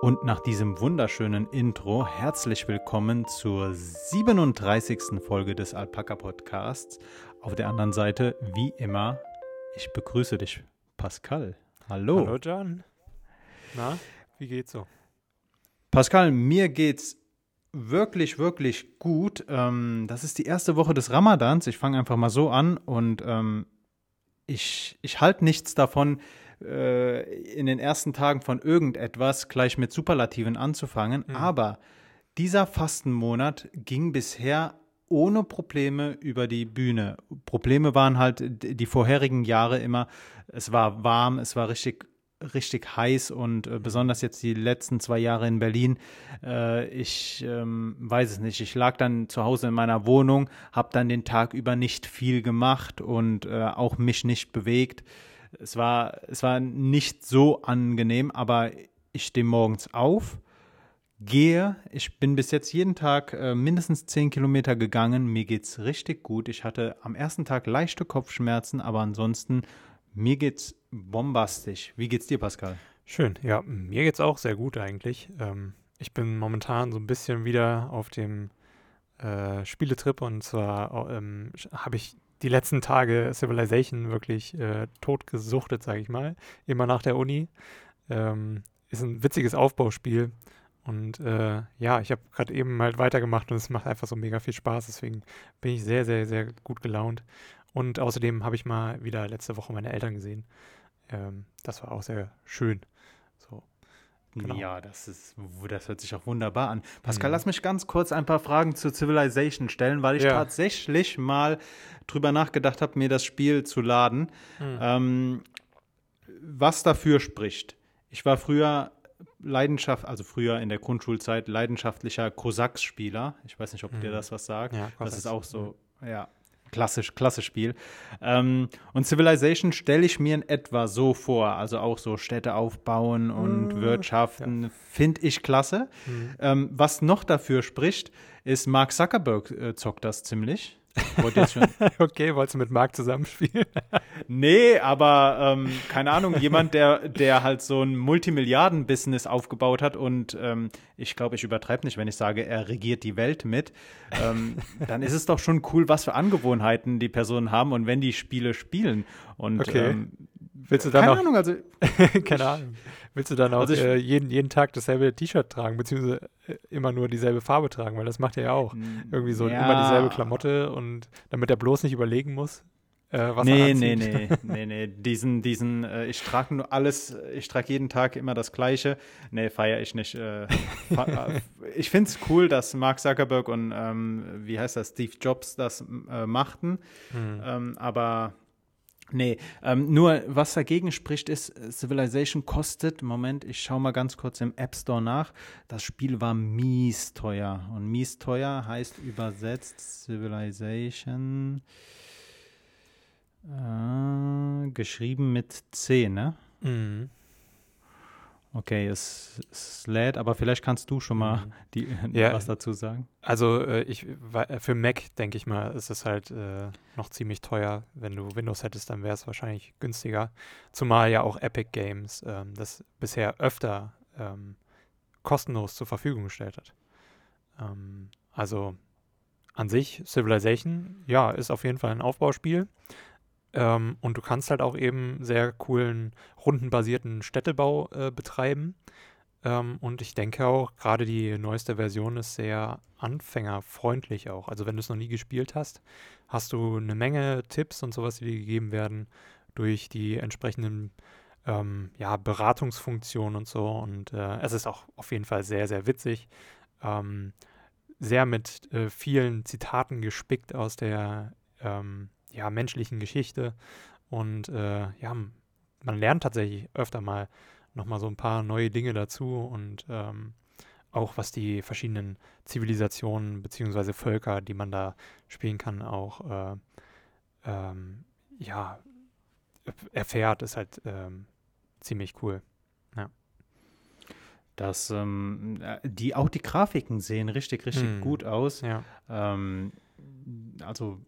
Und nach diesem wunderschönen Intro herzlich willkommen zur 37. Folge des Alpaka Podcasts. Auf der anderen Seite, wie immer, ich begrüße dich, Pascal. Hallo. Hallo, John. Na, wie geht's so? Pascal, mir geht's wirklich, wirklich gut. Ähm, das ist die erste Woche des Ramadans. Ich fange einfach mal so an und ähm, ich, ich halte nichts davon, äh, in den ersten Tagen von irgendetwas gleich mit Superlativen anzufangen. Mhm. Aber dieser Fastenmonat ging bisher ohne Probleme über die Bühne. Probleme waren halt die vorherigen Jahre immer, es war warm, es war richtig richtig heiß und äh, besonders jetzt die letzten zwei Jahre in Berlin. Äh, ich ähm, weiß es nicht. Ich lag dann zu Hause in meiner Wohnung, habe dann den Tag über nicht viel gemacht und äh, auch mich nicht bewegt. Es war, es war nicht so angenehm, aber ich stehe morgens auf, gehe. Ich bin bis jetzt jeden Tag äh, mindestens zehn Kilometer gegangen. Mir geht's richtig gut. Ich hatte am ersten Tag leichte Kopfschmerzen, aber ansonsten mir geht's bombastisch. Wie geht's dir, Pascal? Schön, ja, mir geht's auch sehr gut eigentlich. Ähm, ich bin momentan so ein bisschen wieder auf dem äh, Spieletrip und zwar ähm, habe ich die letzten Tage Civilization wirklich äh, totgesuchtet, sage ich mal. Immer nach der Uni. Ähm, ist ein witziges Aufbauspiel. Und äh, ja, ich habe gerade eben halt weitergemacht und es macht einfach so mega viel Spaß. Deswegen bin ich sehr, sehr, sehr gut gelaunt. Und außerdem habe ich mal wieder letzte Woche meine Eltern gesehen. Ähm, das war auch sehr schön. Genau. Ja, das ist, das hört sich auch wunderbar an. Pascal, mhm. lass mich ganz kurz ein paar Fragen zu Civilization stellen, weil ich ja. tatsächlich mal drüber nachgedacht habe, mir das Spiel zu laden. Mhm. Ähm, was dafür spricht? Ich war früher Leidenschaft, also früher in der Grundschulzeit leidenschaftlicher Cossacks-Spieler. Ich weiß nicht, ob mhm. dir das was sagt. Ja, das ist auch so, ja klassisch, klassisch Spiel. Ähm, und Civilization stelle ich mir in etwa so vor, also auch so Städte aufbauen und mhm. Wirtschaften, ja. finde ich klasse. Mhm. Ähm, was noch dafür spricht, ist Mark Zuckerberg äh, zockt das ziemlich. okay, wolltest du mit Marc zusammenspielen? nee, aber ähm, keine Ahnung, jemand, der, der halt so ein Multimilliarden-Business aufgebaut hat und ähm, ich glaube, ich übertreibe nicht, wenn ich sage, er regiert die Welt mit, ähm, dann ist es doch schon cool, was für Angewohnheiten die Personen haben und wenn die Spiele spielen. Und okay. Willst du dann keine auch, Ahnung, also keine Ahnung. Willst du dann auch also ich, äh, jeden, jeden Tag dasselbe T-Shirt tragen, beziehungsweise äh, immer nur dieselbe Farbe tragen, weil das macht er ja auch. Irgendwie so ja. immer dieselbe Klamotte und damit er bloß nicht überlegen muss, äh, was nee, er Nee, nee, nee, nee. Diesen, diesen, äh, ich trage nur alles, ich trage jeden Tag immer das Gleiche. Nee, feiere ich nicht. Äh, äh ich finde es cool, dass Mark Zuckerberg und, ähm, wie heißt das, Steve Jobs das äh, machten. Mhm. Ähm, aber Nee, ähm, nur was dagegen spricht, ist, Civilization kostet, Moment, ich schaue mal ganz kurz im App Store nach. Das Spiel war mies teuer. Und mies teuer heißt übersetzt Civilization äh, geschrieben mit C, ne? Mhm. Okay, es, es, lädt, aber vielleicht kannst du schon mal mhm. die, ja, was dazu sagen. Also äh, ich, für Mac denke ich mal, ist es halt äh, noch ziemlich teuer. Wenn du Windows hättest, dann wäre es wahrscheinlich günstiger. Zumal ja auch Epic Games ähm, das bisher öfter ähm, kostenlos zur Verfügung gestellt hat. Ähm, also an sich, Civilization, ja, ist auf jeden Fall ein Aufbauspiel. Ähm, und du kannst halt auch eben sehr coolen, rundenbasierten Städtebau äh, betreiben. Ähm, und ich denke auch, gerade die neueste Version ist sehr anfängerfreundlich auch. Also wenn du es noch nie gespielt hast, hast du eine Menge Tipps und sowas, die dir gegeben werden durch die entsprechenden ähm, ja, Beratungsfunktionen und so. Und äh, es ist auch auf jeden Fall sehr, sehr witzig. Ähm, sehr mit äh, vielen Zitaten gespickt aus der ähm, ja, menschlichen Geschichte. Und äh, ja, man lernt tatsächlich öfter mal nochmal so ein paar neue Dinge dazu und ähm, auch was die verschiedenen Zivilisationen bzw. Völker, die man da spielen kann, auch äh, ähm, ja, erfährt, ist halt ähm, ziemlich cool. Ja. Das, ähm, äh, die, auch die Grafiken sehen richtig, richtig hm. gut aus. Ja. Ähm, also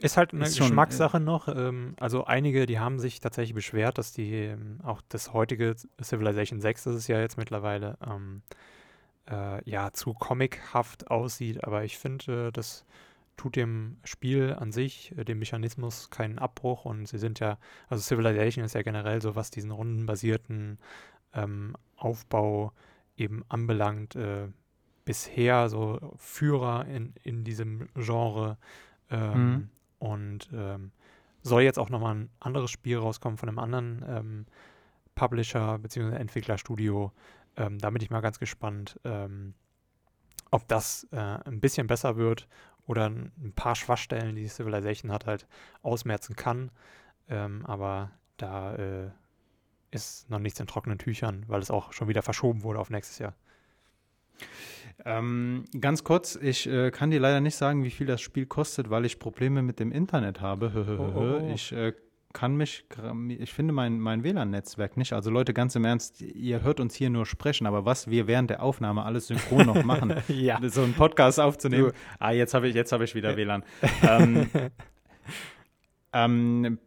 Ist halt eine Ist schon, Geschmackssache noch. Ähm, also einige, die haben sich tatsächlich beschwert, dass die ähm, auch das heutige Civilization 6, das ist ja jetzt mittlerweile, ähm, äh, ja, zu comichaft aussieht. Aber ich finde, äh, das tut dem Spiel an sich, äh, dem Mechanismus, keinen Abbruch. Und sie sind ja, also Civilization ist ja generell so, was diesen rundenbasierten ähm, Aufbau eben anbelangt, äh, bisher so Führer in, in diesem Genre. Ähm, Mhm. Und ähm, soll jetzt auch nochmal ein anderes Spiel rauskommen von einem anderen ähm, Publisher bzw. Entwicklerstudio. Ähm, da bin ich mal ganz gespannt, ähm, ob das äh, ein bisschen besser wird oder ein paar Schwachstellen, die Civilization hat, halt ausmerzen kann. Ähm, aber da äh, ist noch nichts in trockenen Tüchern, weil es auch schon wieder verschoben wurde auf nächstes Jahr. Ähm, ganz kurz, ich äh, kann dir leider nicht sagen, wie viel das Spiel kostet, weil ich Probleme mit dem Internet habe. Oh, oh, oh. Ich äh, kann mich, ich finde mein, mein WLAN-Netzwerk nicht. Also Leute, ganz im Ernst, ihr hört uns hier nur sprechen, aber was wir während der Aufnahme alles synchron noch machen, ja. so einen Podcast aufzunehmen. Ah, jetzt habe ich, jetzt habe ich wieder WLAN. ähm, ähm,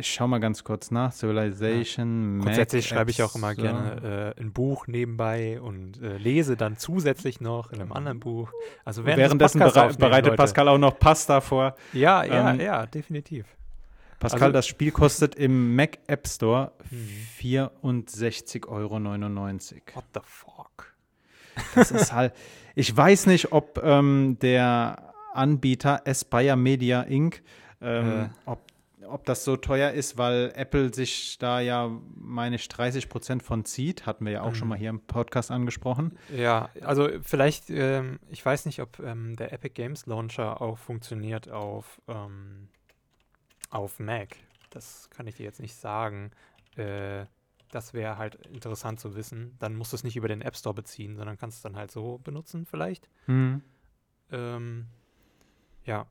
ich schau mal ganz kurz nach. Civilization. Mac Grundsätzlich schreibe ich auch immer so. gerne äh, ein Buch nebenbei und äh, lese dann zusätzlich noch in einem anderen Buch. Also während Währenddessen berei bereitet Leute. Pascal auch noch Pasta vor. Ja, ja, Ähm, ja, definitiv. Pascal, Also- das Spiel kostet im Mac App Store Mhm. 64,99 Euro. What the fuck? Das ist halt. Ich weiß nicht, ob ähm, der Anbieter Aspire Media Inc. Ähm, Äh. ob, ob das so teuer ist, weil Apple sich da ja, meine ich, 30 Prozent von zieht. Hatten wir ja auch schon Mhm. mal hier im Podcast angesprochen. Ja, also vielleicht, ähm, ich weiß nicht, ob ähm, der Epic Games Launcher auch funktioniert auf, ähm, auf Mac. Das kann ich dir jetzt nicht sagen. Äh, das wäre halt interessant zu wissen. Dann musst du es nicht über den App Store beziehen, sondern kannst es dann halt so benutzen vielleicht. Mhm. Ähm, ja,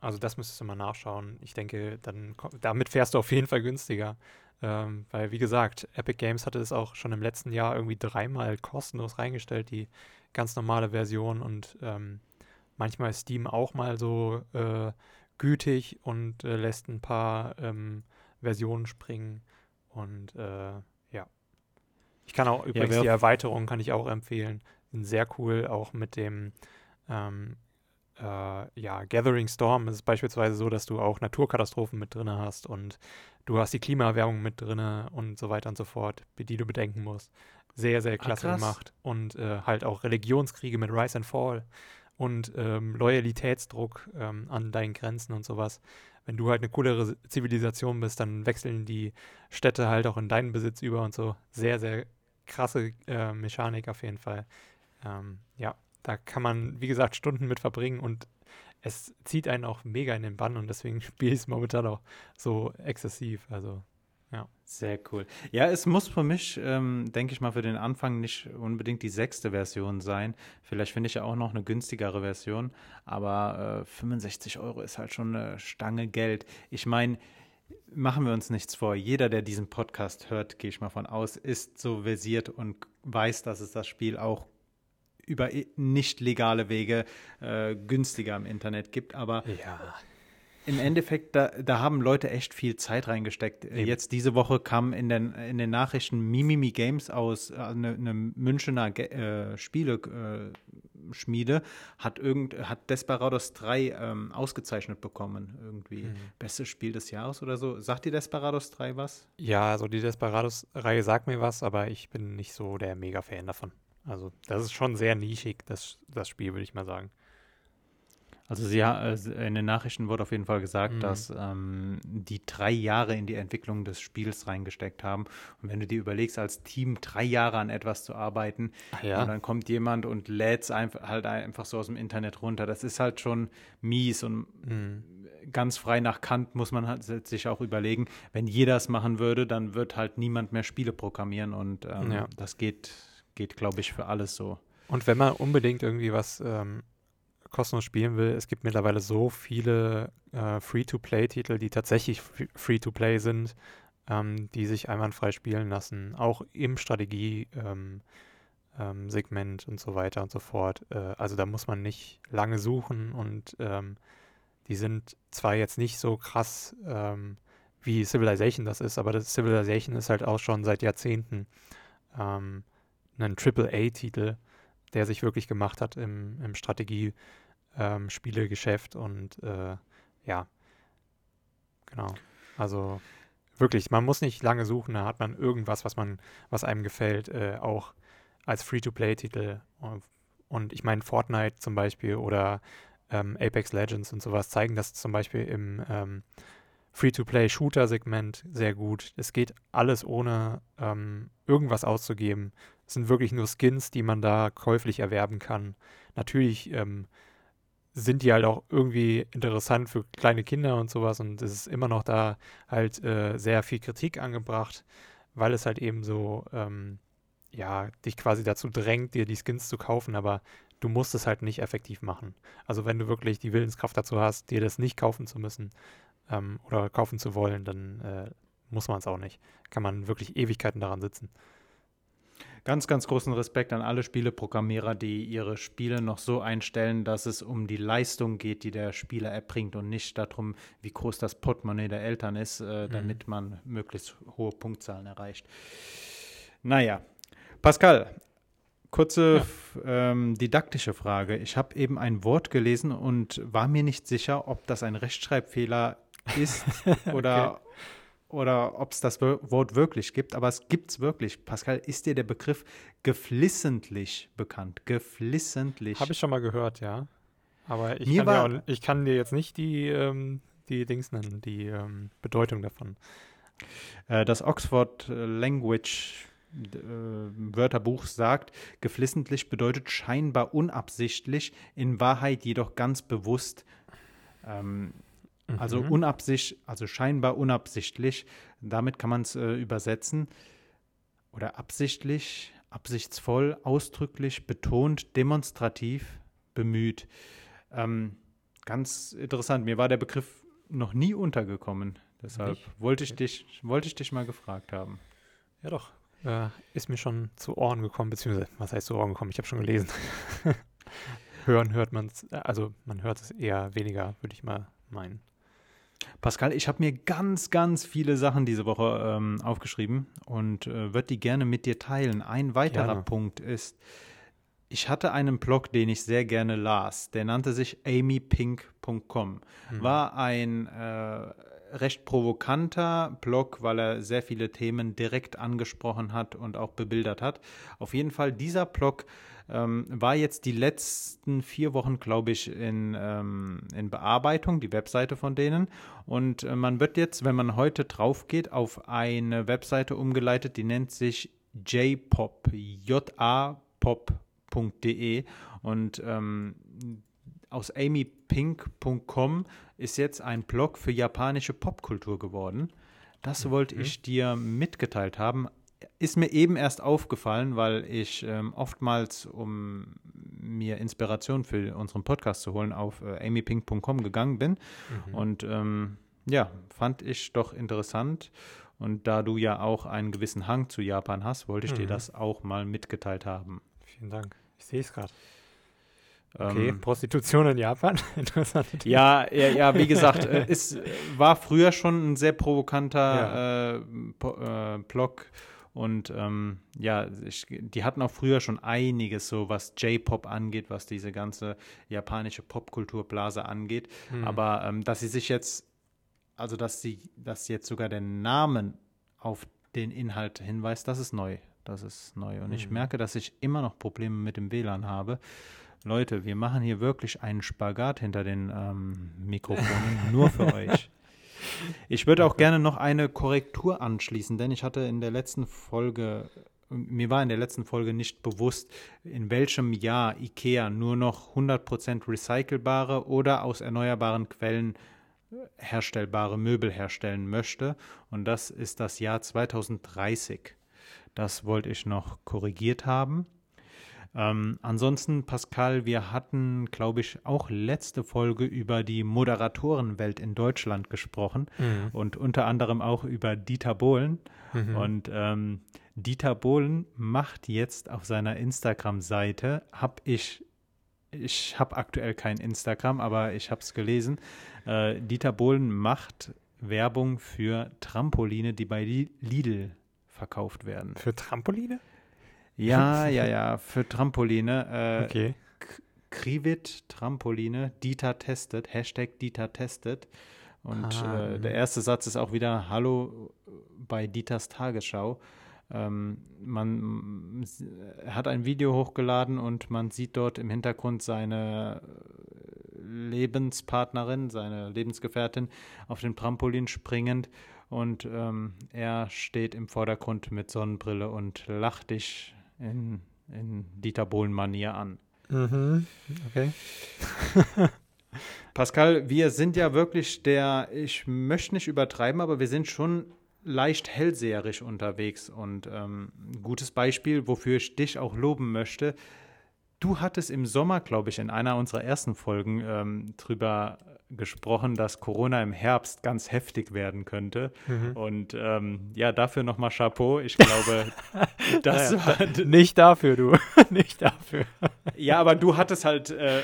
also das müsstest du mal nachschauen. Ich denke, dann damit fährst du auf jeden Fall günstiger. Ähm, weil, wie gesagt, Epic Games hatte es auch schon im letzten Jahr irgendwie dreimal kostenlos reingestellt, die ganz normale Version. Und ähm, manchmal ist Steam auch mal so äh, gütig und äh, lässt ein paar ähm, Versionen springen. Und äh, ja. Ich kann auch übrigens wer- die Erweiterung kann ich auch empfehlen. Sind sehr cool, auch mit dem ähm, äh, ja, Gathering Storm ist es beispielsweise so, dass du auch Naturkatastrophen mit drin hast und du hast die Klimaerwärmung mit drin und so weiter und so fort, die du bedenken musst. Sehr, sehr klasse krass. gemacht. Und äh, halt auch Religionskriege mit Rise and Fall und ähm, Loyalitätsdruck ähm, an deinen Grenzen und sowas. Wenn du halt eine coolere Zivilisation bist, dann wechseln die Städte halt auch in deinen Besitz über und so. Sehr, sehr krasse äh, Mechanik auf jeden Fall. Ähm, ja, da kann man, wie gesagt, Stunden mit verbringen und es zieht einen auch mega in den Bann und deswegen spiele ich es momentan auch so exzessiv. Also, Sehr cool. Ja, es muss für mich, ähm, denke ich mal, für den Anfang nicht unbedingt die sechste Version sein. Vielleicht finde ich ja auch noch eine günstigere Version, aber äh, 65 Euro ist halt schon eine Stange Geld. Ich meine, machen wir uns nichts vor. Jeder, der diesen Podcast hört, gehe ich mal von aus, ist so versiert und weiß, dass es das Spiel auch über nicht legale Wege äh, günstiger im Internet gibt. Aber ja. im Endeffekt, da, da haben Leute echt viel Zeit reingesteckt. Eben. Jetzt diese Woche kam in den, in den Nachrichten Mimimi Games aus, äh, eine, eine Münchner Ge äh, Spieleschmiede, äh, Schmiede, hat, irgend, hat Desperados 3 ähm, ausgezeichnet bekommen. Irgendwie Mhm. bestes Spiel des Jahres oder so. Sagt dir Desperados 3 was? Ja, also die Desperados-Reihe sagt mir was, aber ich bin nicht so der Mega-Fan davon. Also, das ist schon sehr nischig, das, das Spiel, würde ich mal sagen. Also sie, äh, in den Nachrichten wurde auf jeden Fall gesagt, Mhm. dass ähm, die drei Jahre in die Entwicklung des Spiels reingesteckt haben. Und wenn du dir überlegst, als Team drei Jahre an etwas zu arbeiten, Ach und dann kommt jemand und lädt es einfach, halt einfach so aus dem Internet runter, das ist halt schon mies und Mhm. ganz frei nach Kant muss man halt sich auch überlegen, wenn jeder es machen würde, dann wird halt niemand mehr Spiele programmieren und ähm, Ja. das geht, geht glaube ich, für alles so. Und wenn man unbedingt irgendwie was ähm, kostenlos spielen will, es gibt mittlerweile so viele äh, Free-to-Play-Titel, die tatsächlich Free-to-Play sind, ähm, die sich einwandfrei spielen lassen, auch im Strategie-Segment ähm, ähm, und so weiter und so fort. Äh, also da muss man nicht lange suchen und ähm, die sind zwar jetzt nicht so krass wie Civilization das ist, aber das Civilization ist halt auch schon seit Jahrzehnten ähm, ein AAA-Titel, der sich wirklich gemacht hat im, im Strategie-Spielegeschäft ähm, und äh, ja, genau. Also wirklich, man muss nicht lange suchen, da hat man irgendwas, was man, was einem gefällt, äh, auch als Free-to-Play-Titel. Und ich meine, Fortnite zum Beispiel oder ähm, Apex Legends und sowas zeigen das zum Beispiel im ähm, Free-to-Play-Shooter-Segment sehr gut. Es geht alles ohne ähm, irgendwas auszugeben. Sind wirklich nur Skins, die man da käuflich erwerben kann. Natürlich ähm, sind die halt auch irgendwie interessant für kleine Kinder und sowas und es ist immer noch da halt äh, sehr viel Kritik angebracht, weil es halt eben so, ähm, ja, dich quasi dazu drängt, dir die Skins zu kaufen, aber du musst es halt nicht effektiv machen. Also wenn du wirklich die Willenskraft dazu hast, dir das nicht kaufen zu müssen ähm, oder kaufen zu wollen, dann äh, muss man es auch nicht. Kann man wirklich Ewigkeiten daran sitzen. Ganz, ganz großen Respekt an alle Spieleprogrammierer, die ihre Spiele noch so einstellen, dass es um die Leistung geht, die der Spieler erbringt und nicht darum, wie groß das Portemonnaie der Eltern ist, äh, mhm. damit man möglichst hohe Punktzahlen erreicht. Naja, Pascal, kurze ja. ähm, didaktische Frage. Ich habe eben ein Wort gelesen und war mir nicht sicher, ob das ein Rechtschreibfehler ist oder okay oder ob es das Wort wirklich gibt, aber es gibt es wirklich. Pascal, ist dir der Begriff geflissentlich bekannt? Geflissentlich. Habe ich schon mal gehört, ja. Aber ich, kann, war, dir, auch, ich kann dir jetzt nicht die, ähm, die Dings nennen, die ähm, Bedeutung davon. Äh, das Oxford Language äh, Wörterbuch sagt, geflissentlich bedeutet scheinbar unabsichtlich, in Wahrheit jedoch ganz bewusst. Ähm, also mhm. unabsichtlich, also scheinbar unabsichtlich. Damit kann man es äh, übersetzen. Oder absichtlich, absichtsvoll, ausdrücklich, betont, demonstrativ, bemüht. Ähm, ganz interessant. Mir war der Begriff noch nie untergekommen. Deshalb wollte ich, dich, wollte ich dich mal gefragt haben. Ja, doch. Äh, ist mir schon zu Ohren gekommen, beziehungsweise, was heißt zu Ohren gekommen? Ich habe schon gelesen. Hören hört man es, also man hört es eher weniger, würde ich mal meinen. Pascal, ich habe mir ganz, ganz viele Sachen diese Woche ähm, aufgeschrieben und äh, würde die gerne mit dir teilen. Ein weiterer gerne. Punkt ist, ich hatte einen Blog, den ich sehr gerne las. Der nannte sich amypink.com. Mhm. War ein äh, recht provokanter Blog, weil er sehr viele Themen direkt angesprochen hat und auch bebildert hat. Auf jeden Fall, dieser Blog ähm, war jetzt die letzten vier Wochen, glaube ich, in, ähm, in Bearbeitung, die Webseite von denen. Und äh, man wird jetzt, wenn man heute drauf geht, auf eine Webseite umgeleitet, die nennt sich jpop, japop.de und ähm, aus amypink.com ist jetzt ein Blog für japanische Popkultur geworden. Das mhm. wollte ich dir mitgeteilt haben. Ist mir eben erst aufgefallen, weil ich ähm, oftmals, um mir Inspiration für unseren Podcast zu holen, auf äh, amypink.com gegangen bin. Mhm. Und ähm, ja, fand ich doch interessant. Und da du ja auch einen gewissen Hang zu Japan hast, wollte ich mhm. dir das auch mal mitgeteilt haben. Vielen Dank. Ich sehe es gerade. Okay, ähm, Prostitution in Japan. Interessant. Ja, ja, ja, wie gesagt, äh, es war früher schon ein sehr provokanter ja. äh, äh, Blog. Und ähm, ja, ich, die hatten auch früher schon einiges, so was J-Pop angeht, was diese ganze japanische Popkulturblase angeht. Hm. Aber ähm, dass sie sich jetzt, also dass sie, dass jetzt sogar der Namen auf den Inhalt hinweist, das ist neu. Das ist neu. Und hm. ich merke, dass ich immer noch Probleme mit dem WLAN habe. Leute, wir machen hier wirklich einen Spagat hinter den ähm, Mikrofonen, nur für euch. Ich würde auch gerne noch eine Korrektur anschließen, denn ich hatte in der letzten Folge, mir war in der letzten Folge nicht bewusst, in welchem Jahr IKEA nur noch 100% recycelbare oder aus erneuerbaren Quellen herstellbare Möbel herstellen möchte. Und das ist das Jahr 2030. Das wollte ich noch korrigiert haben. Ähm, ansonsten, Pascal, wir hatten, glaube ich, auch letzte Folge über die Moderatorenwelt in Deutschland gesprochen mhm. und unter anderem auch über Dieter Bohlen. Mhm. Und ähm, Dieter Bohlen macht jetzt auf seiner Instagram-Seite, habe ich ich habe aktuell kein Instagram, aber ich habe es gelesen. Äh, Dieter Bohlen macht Werbung für Trampoline, die bei Lidl verkauft werden. Für Trampoline? Ja, ja, ja, für Trampoline. Äh, okay. Krivit Trampoline, Dieter testet, Hashtag Dieter testet. Und ah, äh, der erste Satz ist auch wieder Hallo bei Dieters Tagesschau. Ähm, man hat ein Video hochgeladen und man sieht dort im Hintergrund seine Lebenspartnerin, seine Lebensgefährtin auf dem Trampolin springend und ähm, er steht im Vordergrund mit Sonnenbrille und lacht dich in, in Dieter Bohlen-Manier an. Mhm. Okay. Pascal, wir sind ja wirklich der, ich möchte nicht übertreiben, aber wir sind schon leicht hellseherisch unterwegs. Und ähm, ein gutes Beispiel, wofür ich dich auch loben möchte. Du hattest im Sommer, glaube ich, in einer unserer ersten Folgen ähm, drüber gesprochen, dass Corona im Herbst ganz heftig werden könnte. Mhm. Und ähm, ja, dafür nochmal Chapeau. Ich glaube, das ja, war nicht dafür, du. nicht dafür. ja, aber du hattest halt äh,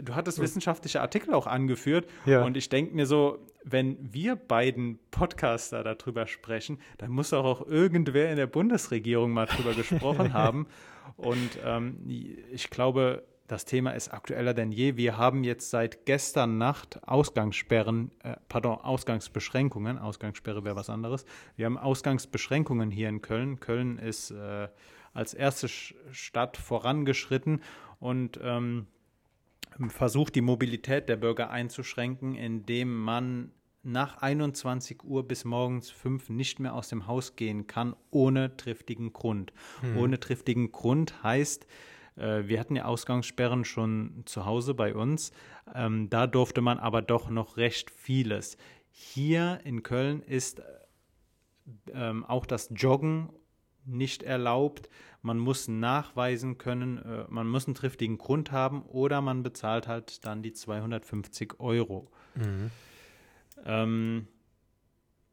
du hattest wissenschaftliche Artikel auch angeführt. Ja. Und ich denke mir so, wenn wir beiden Podcaster darüber sprechen, dann muss auch, auch irgendwer in der Bundesregierung mal drüber gesprochen haben. Und ähm, ich glaube, das Thema ist aktueller denn je. Wir haben jetzt seit gestern Nacht Ausgangssperren, äh, pardon, Ausgangsbeschränkungen. Ausgangssperre wäre was anderes. Wir haben Ausgangsbeschränkungen hier in Köln. Köln ist äh, als erste Stadt vorangeschritten und ähm, versucht, die Mobilität der Bürger einzuschränken, indem man nach 21 Uhr bis morgens 5 nicht mehr aus dem Haus gehen kann, ohne triftigen Grund. Hm. Ohne triftigen Grund heißt, wir hatten ja Ausgangssperren schon zu Hause bei uns. Ähm, da durfte man aber doch noch recht vieles. Hier in Köln ist ähm, auch das Joggen nicht erlaubt. Man muss nachweisen können, äh, man muss einen triftigen Grund haben oder man bezahlt halt dann die 250 Euro. Mhm. Ähm,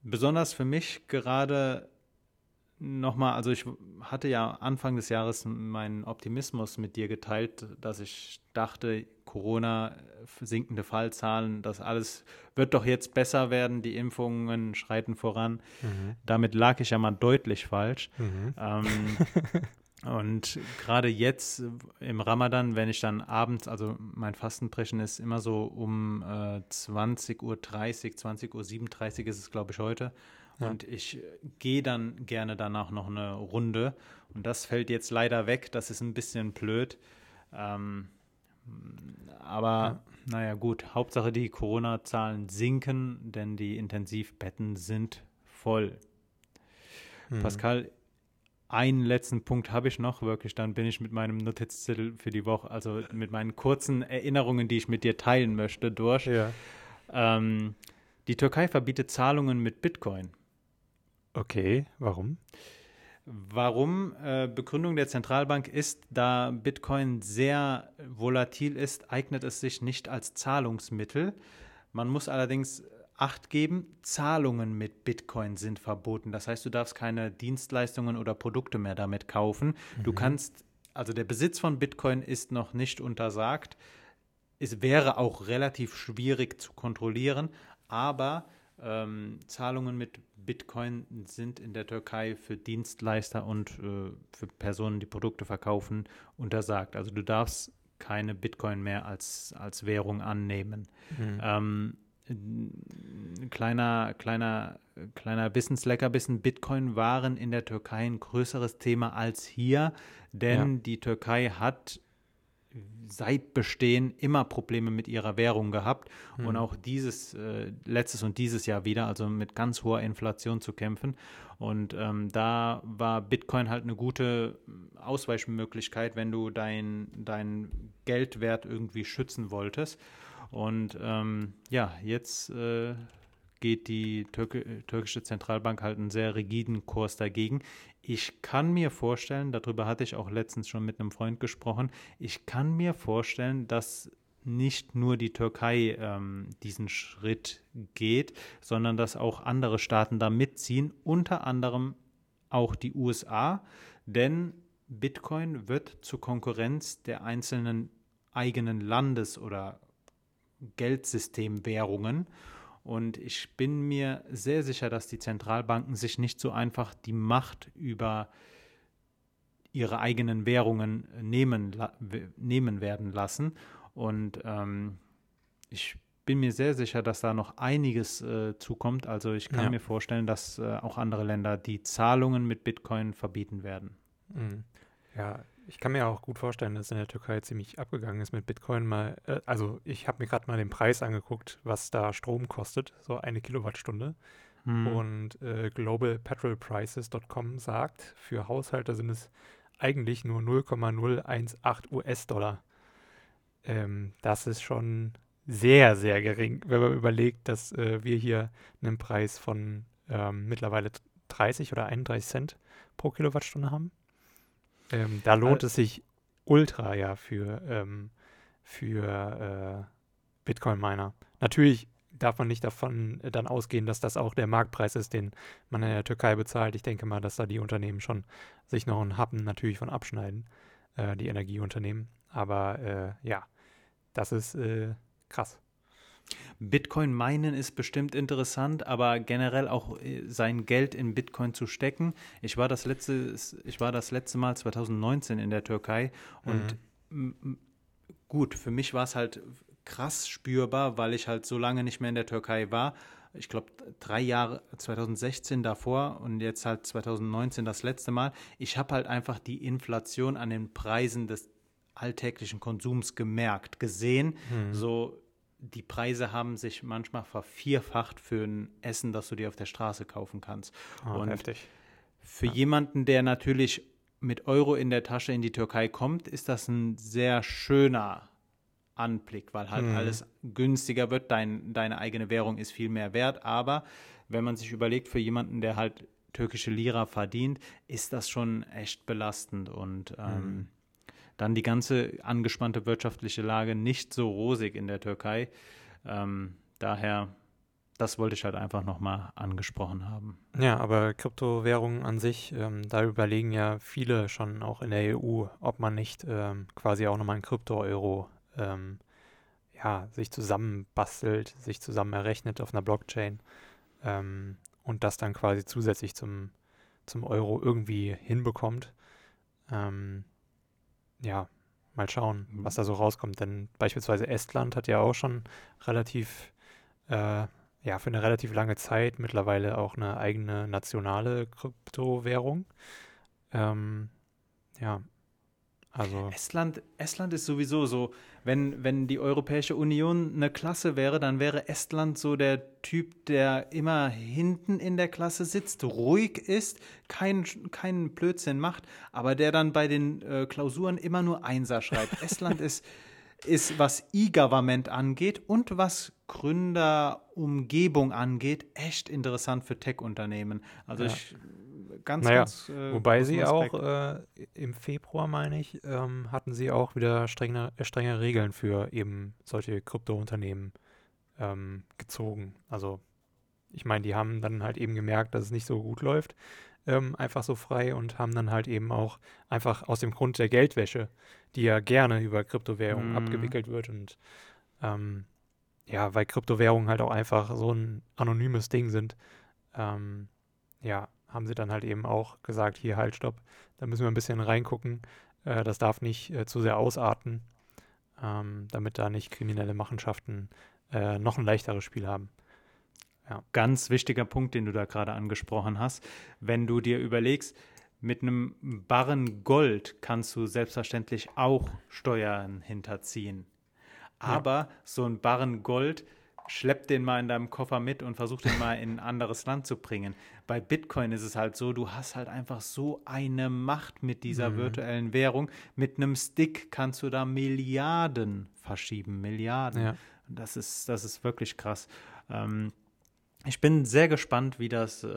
besonders für mich gerade nochmal, also ich hatte ja Anfang des Jahres meinen Optimismus mit dir geteilt, dass ich dachte, Corona, sinkende Fallzahlen, das alles wird doch jetzt besser werden, die Impfungen schreiten voran. Mhm. Damit lag ich ja mal deutlich falsch. Mhm. Ähm, und gerade jetzt im Ramadan, wenn ich dann abends, also mein Fastenbrechen ist immer so um äh, 20.30 Uhr, 20.37 Uhr ist es, glaube ich, heute. Ja. Und ich gehe dann gerne danach noch eine Runde. Und das fällt jetzt leider weg. Das ist ein bisschen blöd. Ähm, aber ja. naja, gut. Hauptsache die Corona-Zahlen sinken, denn die Intensivbetten sind voll. Mhm. Pascal, einen letzten Punkt habe ich noch wirklich, dann bin ich mit meinem Notizzettel für die Woche, also mit meinen kurzen Erinnerungen, die ich mit dir teilen möchte, durch. Ja. Ähm, die Türkei verbietet Zahlungen mit Bitcoin. Okay, warum? Warum? Äh, Begründung der Zentralbank ist, da Bitcoin sehr volatil ist, eignet es sich nicht als Zahlungsmittel. Man muss allerdings Acht geben, Zahlungen mit Bitcoin sind verboten. Das heißt, du darfst keine Dienstleistungen oder Produkte mehr damit kaufen. Mhm. Du kannst, also der Besitz von Bitcoin ist noch nicht untersagt. Es wäre auch relativ schwierig zu kontrollieren, aber ähm, Zahlungen mit Bitcoin sind in der Türkei für Dienstleister und äh, für Personen, die Produkte verkaufen, untersagt. Also du darfst keine Bitcoin mehr als, als Währung annehmen. Mhm. Ähm, kleiner, kleiner, kleiner Wissensleckerbissen. Bitcoin waren in der Türkei ein größeres Thema als hier, denn ja. die Türkei hat seit Bestehen immer Probleme mit ihrer Währung gehabt mhm. und auch dieses, äh, letztes und dieses Jahr wieder, also mit ganz hoher Inflation zu kämpfen. Und ähm, da war Bitcoin halt eine gute Ausweichmöglichkeit, wenn du dein, dein Geldwert irgendwie schützen wolltest. Und ähm, ja, jetzt äh, geht die Türke, türkische Zentralbank halt einen sehr rigiden Kurs dagegen. Ich kann mir vorstellen, darüber hatte ich auch letztens schon mit einem Freund gesprochen, ich kann mir vorstellen, dass nicht nur die Türkei ähm, diesen Schritt geht, sondern dass auch andere Staaten da mitziehen, unter anderem auch die USA, denn Bitcoin wird zur Konkurrenz der einzelnen eigenen Landes oder Geldsystemwährungen. Und ich bin mir sehr sicher, dass die Zentralbanken sich nicht so einfach die Macht über ihre eigenen Währungen nehmen, nehmen werden lassen. Und ähm, ich bin mir sehr sicher, dass da noch einiges äh, zukommt. Also ich kann ja. mir vorstellen, dass äh, auch andere Länder die Zahlungen mit Bitcoin verbieten werden. Mhm. Ja, ich kann mir auch gut vorstellen, dass in der Türkei ziemlich abgegangen ist mit Bitcoin. Mal, äh, also ich habe mir gerade mal den Preis angeguckt, was da Strom kostet, so eine Kilowattstunde. Mhm. Und äh, globalpetrolprices.com sagt, für Haushalte sind es eigentlich nur 0,018 US-Dollar. Ähm, das ist schon sehr, sehr gering, wenn man überlegt, dass äh, wir hier einen Preis von ähm, mittlerweile 30 oder 31 Cent pro Kilowattstunde haben. Ähm, da lohnt Al es sich ultra ja für, ähm, für äh, Bitcoin-Miner. Natürlich darf man nicht davon äh, dann ausgehen, dass das auch der Marktpreis ist, den man in der Türkei bezahlt. Ich denke mal, dass da die Unternehmen schon sich noch einen Happen natürlich von abschneiden, äh, die Energieunternehmen. Aber äh, ja, das ist äh, krass. Bitcoin meinen ist bestimmt interessant, aber generell auch äh, sein Geld in Bitcoin zu stecken. Ich war das letzte, ich war das letzte Mal 2019 in der Türkei und mhm. gut, für mich war es halt krass spürbar, weil ich halt so lange nicht mehr in der Türkei war. Ich glaube, drei Jahre, 2016 davor und jetzt halt 2019 das letzte Mal. Ich habe halt einfach die Inflation an den Preisen des alltäglichen Konsums gemerkt, gesehen. Mhm. So die Preise haben sich manchmal vervierfacht für ein Essen, das du dir auf der Straße kaufen kannst. Oh, und heftig. für ja. jemanden, der natürlich mit Euro in der Tasche in die Türkei kommt, ist das ein sehr schöner Anblick, weil halt hm. alles günstiger wird. Dein, deine eigene Währung ist viel mehr wert. Aber wenn man sich überlegt, für jemanden, der halt türkische Lira verdient, ist das schon echt belastend. Und ähm, hm dann die ganze angespannte wirtschaftliche Lage nicht so rosig in der Türkei. Ähm, daher, das wollte ich halt einfach nochmal angesprochen haben. Ja, aber Kryptowährungen an sich, ähm, da überlegen ja viele schon auch in der EU, ob man nicht ähm, quasi auch nochmal ein Krypto-Euro ähm, ja, sich zusammenbastelt, sich zusammen errechnet auf einer Blockchain ähm, und das dann quasi zusätzlich zum, zum Euro irgendwie hinbekommt. Ähm, ja, mal schauen, mhm. was da so rauskommt. Denn beispielsweise Estland hat ja auch schon relativ, äh, ja, für eine relativ lange Zeit mittlerweile auch eine eigene nationale Kryptowährung. Ähm, ja, also Estland, Estland ist sowieso so, wenn, wenn die Europäische Union eine Klasse wäre, dann wäre Estland so der Typ, der immer hinten in der Klasse sitzt, ruhig ist, keinen kein Blödsinn macht, aber der dann bei den äh, Klausuren immer nur Einser schreibt. Estland ist, ist, was E-Government angeht und was Gründerumgebung angeht, echt interessant für Tech-Unternehmen. Also ja. ich ganz, naja, ganz. Äh, wobei sie auch äh, im Februar, meine ich, ähm, hatten sie auch wieder strenge, äh, strenge Regeln für eben solche Krypto-Unternehmen ähm, gezogen. Also, ich meine, die haben dann halt eben gemerkt, dass es nicht so gut läuft, ähm, einfach so frei und haben dann halt eben auch einfach aus dem Grund der Geldwäsche, die ja gerne über Kryptowährungen mhm. abgewickelt wird und ähm, ja, weil Kryptowährungen halt auch einfach so ein anonymes Ding sind, ähm, ja, haben sie dann halt eben auch gesagt, hier halt, stopp, da müssen wir ein bisschen reingucken. Äh, das darf nicht äh, zu sehr ausarten, ähm, damit da nicht kriminelle Machenschaften äh, noch ein leichteres Spiel haben. Ja. Ganz wichtiger Punkt, den du da gerade angesprochen hast. Wenn du dir überlegst, mit einem Barren Gold kannst du selbstverständlich auch Steuern hinterziehen. Aber ja. so ein Barren Gold schlepp den mal in deinem Koffer mit und versuch den mal in ein anderes Land zu bringen. Bei Bitcoin ist es halt so, du hast halt einfach so eine Macht mit dieser mhm. virtuellen Währung. Mit einem Stick kannst du da Milliarden verschieben, Milliarden. Ja. Das ist, das ist wirklich krass. Ähm, ich bin sehr gespannt, wie das, äh,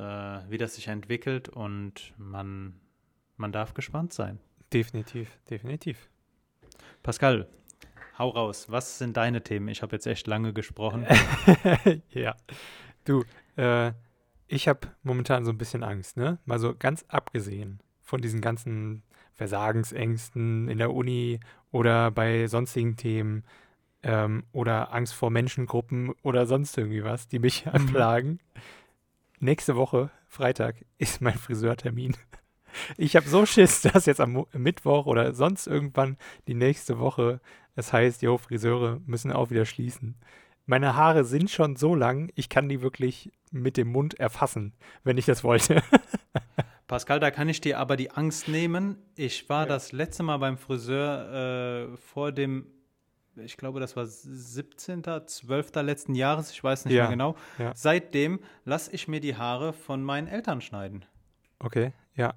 wie das sich entwickelt und man, man darf gespannt sein. Definitiv, definitiv. Pascal, Hau raus, was sind deine Themen? Ich habe jetzt echt lange gesprochen. ja, du, äh, ich habe momentan so ein bisschen Angst, ne? Mal so ganz abgesehen von diesen ganzen Versagensängsten in der Uni oder bei sonstigen Themen ähm, oder Angst vor Menschengruppen oder sonst irgendwie was, die mich Mhm. anplagen. Nächste Woche, Freitag, ist mein Friseurtermin. Ich habe so Schiss, dass jetzt am Mittwoch oder sonst irgendwann die nächste Woche es heißt, jo, Friseure müssen auch wieder schließen. Meine Haare sind schon so lang, ich kann die wirklich mit dem Mund erfassen, wenn ich das wollte. Pascal, da kann ich dir aber die Angst nehmen. Ich war Ja. das letzte Mal beim Friseur äh, vor dem, ich glaube, das war 17., 12. letzten Jahres, ich weiß nicht Ja, mehr genau. ja. Seitdem lasse ich mir die Haare von meinen Eltern schneiden. Okay, ja.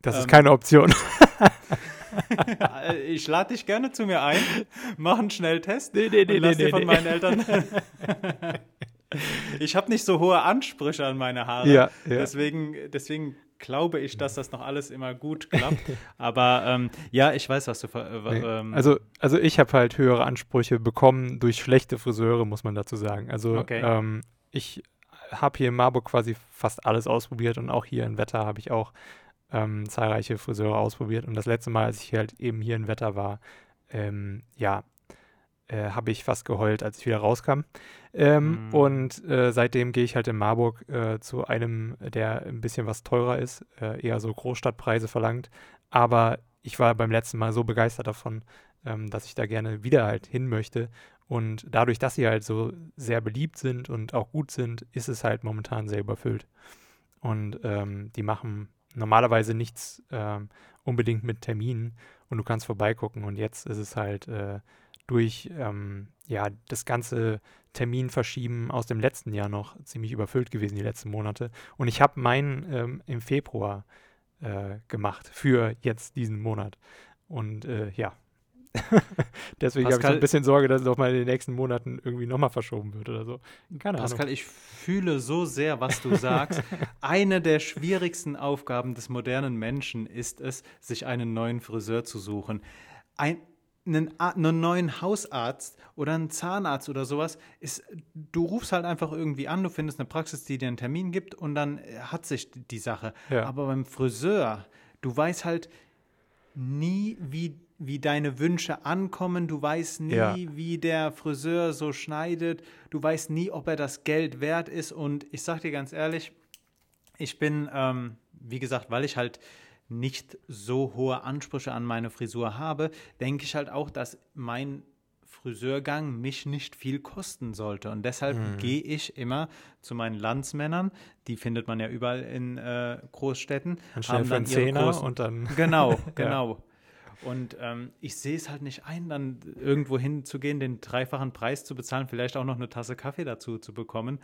Das ist Ähm, keine Option. Äh, ich lade dich gerne zu mir ein, mach einen Schnelltest Nee, nee, nee, und lass nee, dir von nee. meinen Eltern. ich habe nicht so hohe Ansprüche an meine Haare. Ja, ja. Deswegen, deswegen glaube ich, dass das noch alles immer gut klappt. Aber ähm, ja, ich weiß, was du. äh, ähm, Also, also ich habe halt höhere Ansprüche bekommen durch schlechte Friseure, muss man dazu sagen. Also Okay. ähm, ich habe hier in Marburg quasi fast alles ausprobiert und auch hier in Wetter habe ich auch ähm, zahlreiche Friseure ausprobiert. Und das letzte Mal, als ich halt eben hier in Wetter war, ähm, ja, äh, habe ich fast geheult, als ich wieder rauskam. Ähm, Mm. Und äh, seitdem gehe ich halt in Marburg äh, zu einem, der ein bisschen was teurer ist, äh, eher so Großstadtpreise verlangt. Aber ich war beim letzten Mal so begeistert davon, ähm, dass ich da gerne wieder halt hin möchte. Und dadurch, dass sie halt so sehr beliebt sind und auch gut sind, ist es halt momentan sehr überfüllt. Und ähm, die machen normalerweise nichts ähm, unbedingt mit Terminen und du kannst vorbeigucken. Und jetzt ist es halt äh, durch ähm, ja, das ganze Terminverschieben aus dem letzten Jahr noch ziemlich überfüllt gewesen, die letzten Monate. Und ich habe meinen ähm, im Februar äh, gemacht für jetzt diesen Monat. Und äh, ja, deswegen habe ich so ein bisschen Sorge, dass es auch mal in den nächsten Monaten irgendwie nochmal verschoben wird oder so. Keine Ahnung. Pascal, ich fühle so sehr, was du sagst. Eine der schwierigsten Aufgaben des modernen Menschen ist es, sich einen neuen Friseur zu suchen. Ein, einen, einen neuen Hausarzt oder einen Zahnarzt oder sowas ist, du rufst halt einfach irgendwie an, du findest eine Praxis, die dir einen Termin gibt und dann äh, hat sich die- die Sache. Ja. Aber beim Friseur, du weißt halt nie, wie, wie deine Wünsche ankommen, du weißt nie, Ja. wie der Friseur so schneidet, du weißt nie, ob er das Geld wert ist und ich sag dir ganz ehrlich, ich bin, ähm, wie gesagt, weil ich halt nicht so hohe Ansprüche an meine Frisur habe, denke ich halt auch, dass mein Friseurgang mich nicht viel kosten sollte. Und deshalb Mhm. gehe ich immer zu meinen Landsmännern, die findet man ja überall in äh, Großstädten. Dann schnell haben für einen dann Zehner großen- und dann. Genau, genau. Und ähm, ich sehe es halt nicht ein, dann irgendwo hinzugehen, den dreifachen Preis zu bezahlen, vielleicht auch noch eine Tasse Kaffee dazu zu bekommen.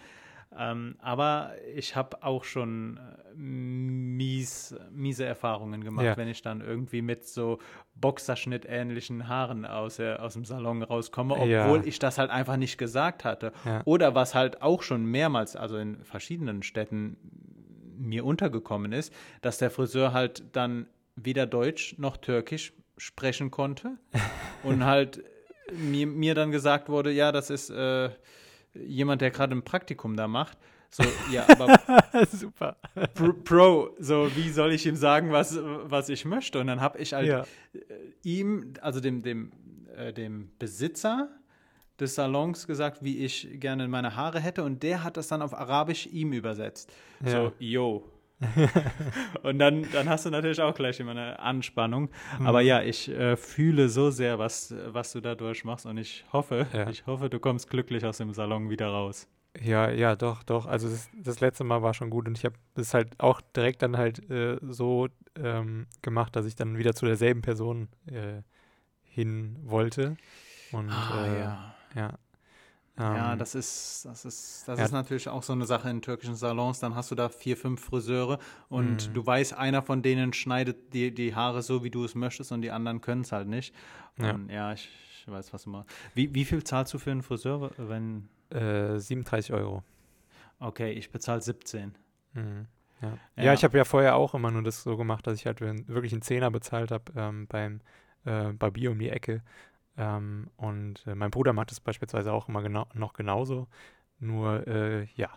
Ähm, aber ich habe auch schon äh, mies, miese Erfahrungen gemacht, Ja. wenn ich dann irgendwie mit so Boxerschnitt-ähnlichen Haaren aus, der, aus dem Salon rauskomme, obwohl Ja. ich das halt einfach nicht gesagt hatte. Ja. Oder was halt auch schon mehrmals, also in verschiedenen Städten mir untergekommen ist, dass der Friseur halt dann weder Deutsch noch Türkisch sprechen konnte und halt mir, mir dann gesagt wurde, ja, das ist äh, jemand, der gerade ein Praktikum da macht. So, ja, aber Super. Pro, Pro, so wie soll ich ihm sagen, was, was ich möchte? Und dann habe ich halt Ja. ihm, also dem, dem, äh, dem Besitzer des Salons gesagt, wie ich gerne meine Haare hätte und der hat das dann auf Arabisch ihm übersetzt. Ja. So, yo. und dann, dann hast du natürlich auch gleich immer eine Anspannung. Mhm. Aber ja, ich äh, fühle so sehr, was, was du da durchmachst und ich hoffe, Ja. ich hoffe, du kommst glücklich aus dem Salon wieder raus. Ja, ja, doch, doch. Also das, das letzte Mal war schon gut und ich habe das halt auch direkt dann halt äh, so ähm, gemacht, dass ich dann wieder zu derselben Person äh, hin wollte. Und äh, ja. Ja, Ja, Ähm, das ist, das ist, das ja. ist natürlich auch so eine Sache in türkischen Salons. Dann hast du da vier, fünf Friseure und Mhm. du weißt, einer von denen schneidet die, die Haare so, wie du es möchtest und die anderen können es halt nicht. Ja. Und ja, ich, ich weiß, was du machst. Wie, wie viel zahlst du für einen Friseur, wenn, äh, 37 Euro. okay, ich bezahle 17. Mhm. Ja. Ja. ja, ich habe ja vorher auch immer nur das so gemacht, dass ich halt wirklich einen Zehner bezahlt habe ähm, beim äh, Barbier um die Ecke. Ähm, und äh, mein Bruder macht es beispielsweise auch immer genau, noch genauso. Nur, äh, ja,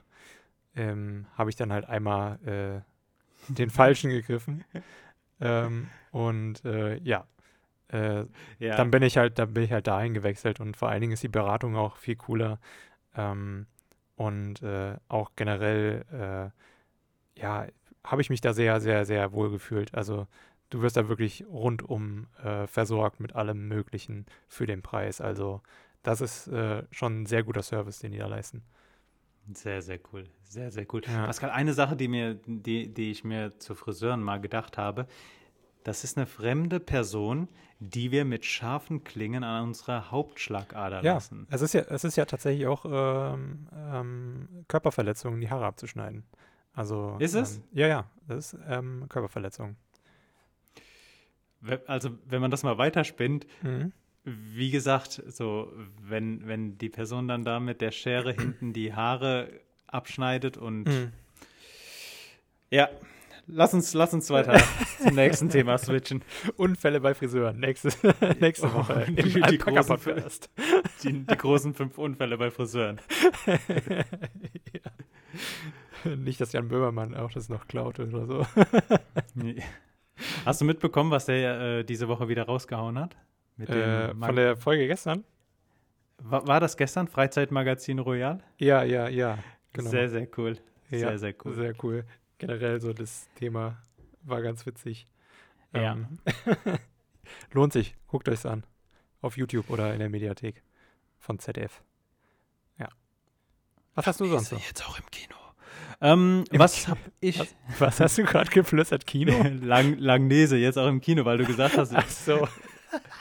ähm, habe ich dann halt einmal äh, den Falschen gegriffen. Ähm, und äh, ja, äh, ja. dann bin ich halt, dann bin ich halt dahin gewechselt und vor allen Dingen ist die Beratung auch viel cooler. Ähm, und äh, auch generell, ja, habe ich mich da sehr, sehr, sehr wohl gefühlt. Also du wirst da wirklich rundum äh, versorgt mit allem Möglichen für den Preis. Also das ist äh, schon ein sehr guter Service, den die da leisten. Sehr, sehr cool. Sehr, sehr cool. Ja. Pascal, eine Sache, die, mir, die, die ich mir zu Friseuren mal gedacht habe, das ist eine fremde Person, die wir mit scharfen Klingen an unserer Hauptschlagader ja, lassen. Es ist ja, es ist ja tatsächlich auch ähm, ähm, Körperverletzungen, die Haare abzuschneiden. Also, ist es? Ähm, ja, ja, das ist ähm, Körperverletzung. Also, wenn man das mal weiterspinnt, mhm. wie gesagt, so, wenn, wenn die Person dann da mit der Schere hinten die Haare abschneidet und mhm. ja, lass uns, lass uns weiter zum nächsten Thema switchen. Unfälle bei Friseuren. Nächste, nächste oh, Woche. Die, die, die, großen, die, die, großen fünf Unfälle bei Friseuren. ja. Nicht, dass Jan Böhmermann auch das noch klaut oder so. Hast du mitbekommen, was der äh, diese Woche wieder rausgehauen hat? Äh, von der Folge gestern? War, war, das gestern? Freizeitmagazin Royal? Ja, ja, ja. Genau. Sehr, sehr cool. Sehr, ja, sehr cool. Sehr cool generell so das Thema war ganz witzig. Ja. Ähm, lohnt sich, guckt euch es an. Auf YouTube oder in der Mediathek von ZDF. Ja. Was hast du sonst noch? Jetzt auch im Kino. Ähm, was Kino? hab ich? Was, was hast du gerade geflüstert? Kino? Lang, Langnese, jetzt auch im Kino, weil du gesagt hast. Ach so.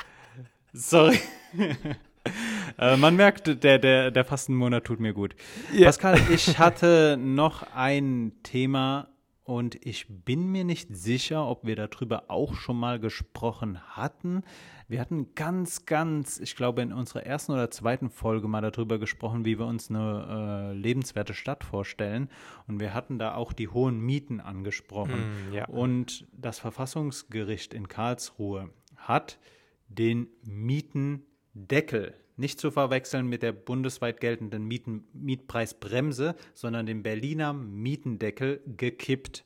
Sorry. äh, man merkt, der, der, der Fastenmonat tut mir gut. Ja. Pascal, ich hatte noch ein Thema und ich bin mir nicht sicher, ob wir darüber auch schon mal gesprochen hatten. Wir hatten ganz, ganz, ich glaube, in unserer ersten oder zweiten Folge mal darüber gesprochen, wie wir uns eine äh, lebenswerte Stadt vorstellen. Und wir hatten da auch die hohen Mieten angesprochen. Mm, ja. Und das Verfassungsgericht in Karlsruhe hat den Mietendeckel nicht zu verwechseln mit der bundesweit geltenden Mieten, Mietpreisbremse, sondern dem Berliner Mietendeckel gekippt.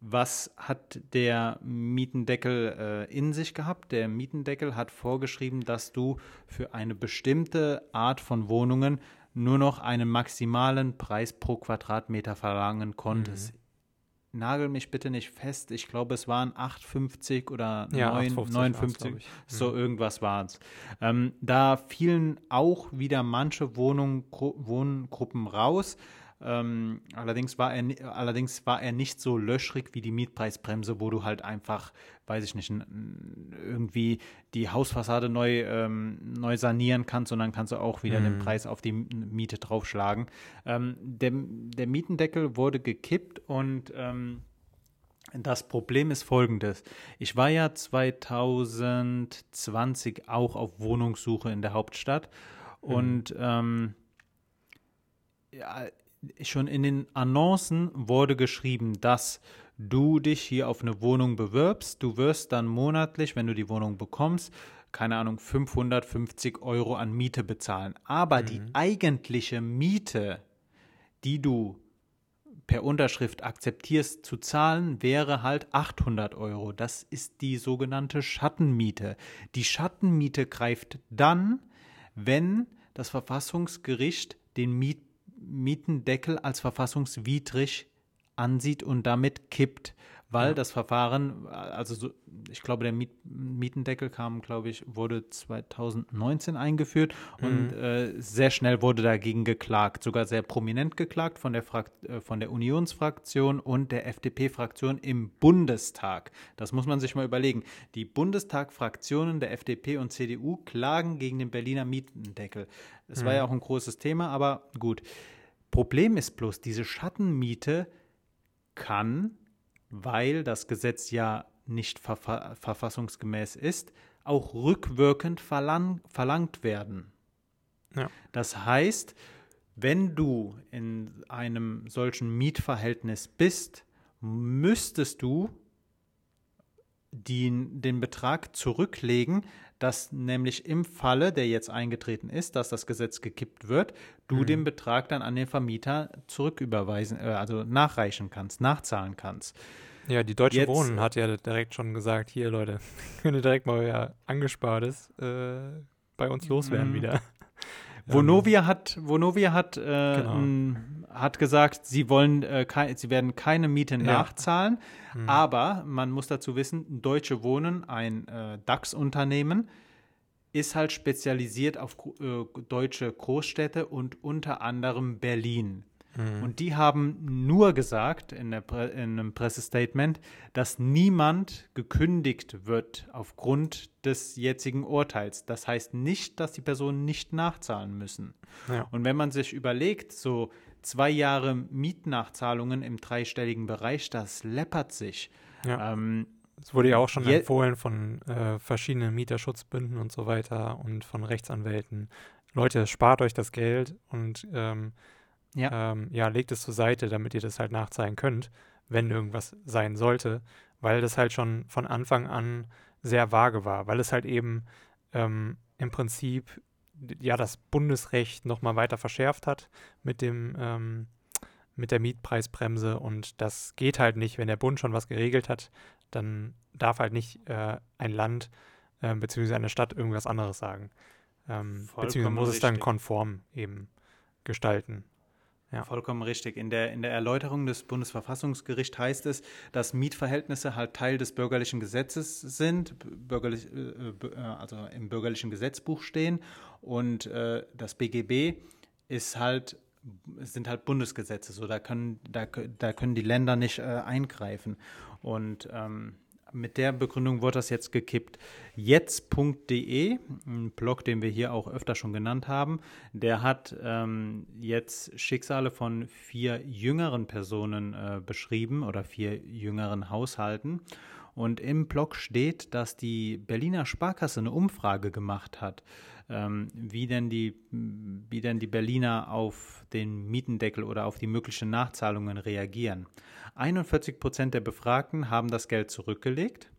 Was hat der Mietendeckel äh, in sich gehabt? Der Mietendeckel hat vorgeschrieben, dass du für eine bestimmte Art von Wohnungen nur noch einen maximalen Preis pro Quadratmeter verlangen konntest. Mhm nagel mich bitte nicht fest. Ich glaube, es waren 8,50 oder ja, 9, 59, so mhm. irgendwas war es. Ähm, da fielen auch wieder manche Wohnungen, Wohngruppen raus. Ähm, allerdings, war er, allerdings war er nicht so löschrig wie die Mietpreisbremse, wo du halt einfach, weiß ich nicht, irgendwie die Hausfassade neu, ähm, neu sanieren kannst, sondern kannst du auch wieder mhm. den Preis auf die Miete draufschlagen. Ähm, der, der Mietendeckel wurde gekippt und ähm, das Problem ist folgendes. Ich war ja 2020 auch auf Wohnungssuche in der Hauptstadt mhm. und ähm, ja, schon in den Annoncen wurde geschrieben, dass du dich hier auf eine Wohnung bewirbst. Du wirst dann monatlich, wenn du die Wohnung bekommst, keine Ahnung, 550 Euro an Miete bezahlen. Aber mhm. die eigentliche Miete, die du per Unterschrift akzeptierst zu zahlen, wäre halt 800 Euro. Das ist die sogenannte Schattenmiete. Die Schattenmiete greift dann, wenn das Verfassungsgericht den Miet Mietendeckel als verfassungswidrig ansieht und damit kippt, weil ja. das Verfahren, also so, ich glaube, der Miet Mietendeckel kam, glaube ich, wurde 2019 eingeführt mhm. und äh, sehr schnell wurde dagegen geklagt, sogar sehr prominent geklagt von der, Frakt äh, von der Unionsfraktion und der FDP-Fraktion im Bundestag. Das muss man sich mal überlegen. Die Bundestag-Fraktionen der FDP und CDU klagen gegen den Berliner Mietendeckel. Das mhm. war ja auch ein großes Thema, aber gut. Problem ist bloß, diese Schattenmiete kann, weil das Gesetz ja nicht verfa verfassungsgemäß ist, auch rückwirkend verlang verlangt werden. Ja. Das heißt, wenn du in einem solchen Mietverhältnis bist, müsstest du die, den Betrag zurücklegen, dass nämlich im Falle, der jetzt eingetreten ist, dass das Gesetz gekippt wird, du mhm. den Betrag dann an den Vermieter zurücküberweisen, äh, also nachreichen kannst, nachzahlen kannst. Ja, die Deutsche Jetzt- Wohnen hat ja direkt schon gesagt, hier Leute, könnt ihr direkt mal euer Angespartes äh, bei uns loswerden Mhm. wieder. Ähm, Vonovia hat, Vonovia hat, äh, Genau. n- hat gesagt, sie wollen, äh, kei- sie werden keine Miete nachzahlen, Mhm. aber man muss dazu wissen, Deutsche Wohnen, ein äh, DAX-Unternehmen, ist halt spezialisiert auf äh, deutsche Großstädte und unter anderem Berlin. Mhm. Und die haben nur gesagt in, Pre in einem Pressestatement, dass niemand gekündigt wird aufgrund des jetzigen Urteils. Das heißt nicht, dass die Personen nicht nachzahlen müssen. Ja. Und wenn man sich überlegt, so zwei Jahre Mietnachzahlungen im dreistelligen Bereich, das läppert sich. Ja. Ähm, Es wurde ja auch schon Je- empfohlen von äh, verschiedenen Mieterschutzbünden und so weiter und von Rechtsanwälten. Leute, spart euch das Geld und ähm, Ja. ähm, ja, legt es zur Seite, damit ihr das halt nachzahlen könnt, wenn irgendwas sein sollte, weil das halt schon von Anfang an sehr vage war, weil es halt eben ähm, im Prinzip ja das Bundesrecht nochmal weiter verschärft hat mit dem ähm, mit der Mietpreisbremse und das geht halt nicht, wenn der Bund schon was geregelt hat, dann darf halt nicht äh, ein Land äh, bzw. eine Stadt irgendwas anderes sagen. Ähm, beziehungsweise muss es dann richtig. konform eben gestalten. Ja. Vollkommen richtig. In der, in der Erläuterung des Bundesverfassungsgerichts heißt es, dass Mietverhältnisse halt Teil des bürgerlichen Gesetzes sind, bürgerlich, äh, b- äh, also im bürgerlichen Gesetzbuch stehen. Und äh, das BGB ist halt, sind halt Bundesgesetze, so da können, da, da können die Länder nicht äh, eingreifen. Und ähm, mit der Begründung wurde das jetzt gekippt. Jetzt.de, ein Blog, den wir hier auch öfter schon genannt haben, der hat ähm, jetzt Schicksale von vier jüngeren Personen äh, beschrieben oder vier jüngeren Haushalten. Und im Blog steht, dass die Berliner Sparkasse eine Umfrage gemacht hat, ähm, wie, denn die, wie denn die Berliner auf den Mietendeckel oder auf die möglichen Nachzahlungen reagieren. 41 Prozent der Befragten haben das Geld zurückgelegt.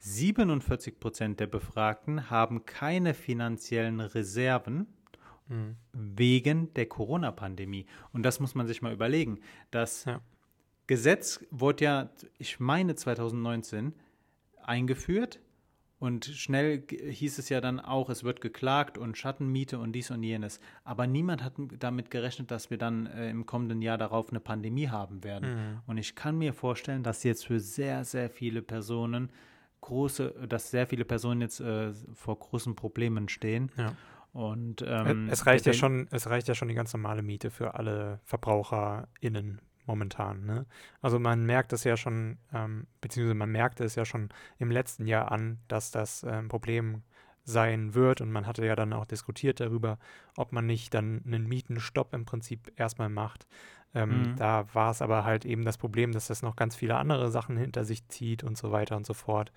47 Prozent der Befragten haben keine finanziellen Reserven Mhm. wegen der Corona-Pandemie. Und das muss man sich mal überlegen. Das Ja. Gesetz wurde ja, ich meine 2019, eingeführt und schnell hieß es ja dann auch, es wird geklagt und Schattenmiete und dies und jenes. Aber niemand hat damit gerechnet, dass wir dann äh, im kommenden Jahr darauf eine Pandemie haben werden. Mhm. Und ich kann mir vorstellen, dass jetzt für sehr, sehr viele Personen große, dass sehr viele Personen jetzt äh, vor großen Problemen stehen. Ja. Und Ä- ähm, es reicht ja schon, es reicht ja schon die ganz normale Miete für alle VerbraucherInnen momentan. Ne? Also man merkt es ja schon, ähm, beziehungsweise man merkte es ja schon im letzten Jahr an, dass das ein Problem sein wird und man hatte ja dann auch diskutiert darüber, ob man nicht dann einen Mietenstopp im Prinzip erstmal macht. Ähm, Mhm. Da war es aber halt eben das Problem, dass das noch ganz viele andere Sachen hinter sich zieht und so weiter und so fort.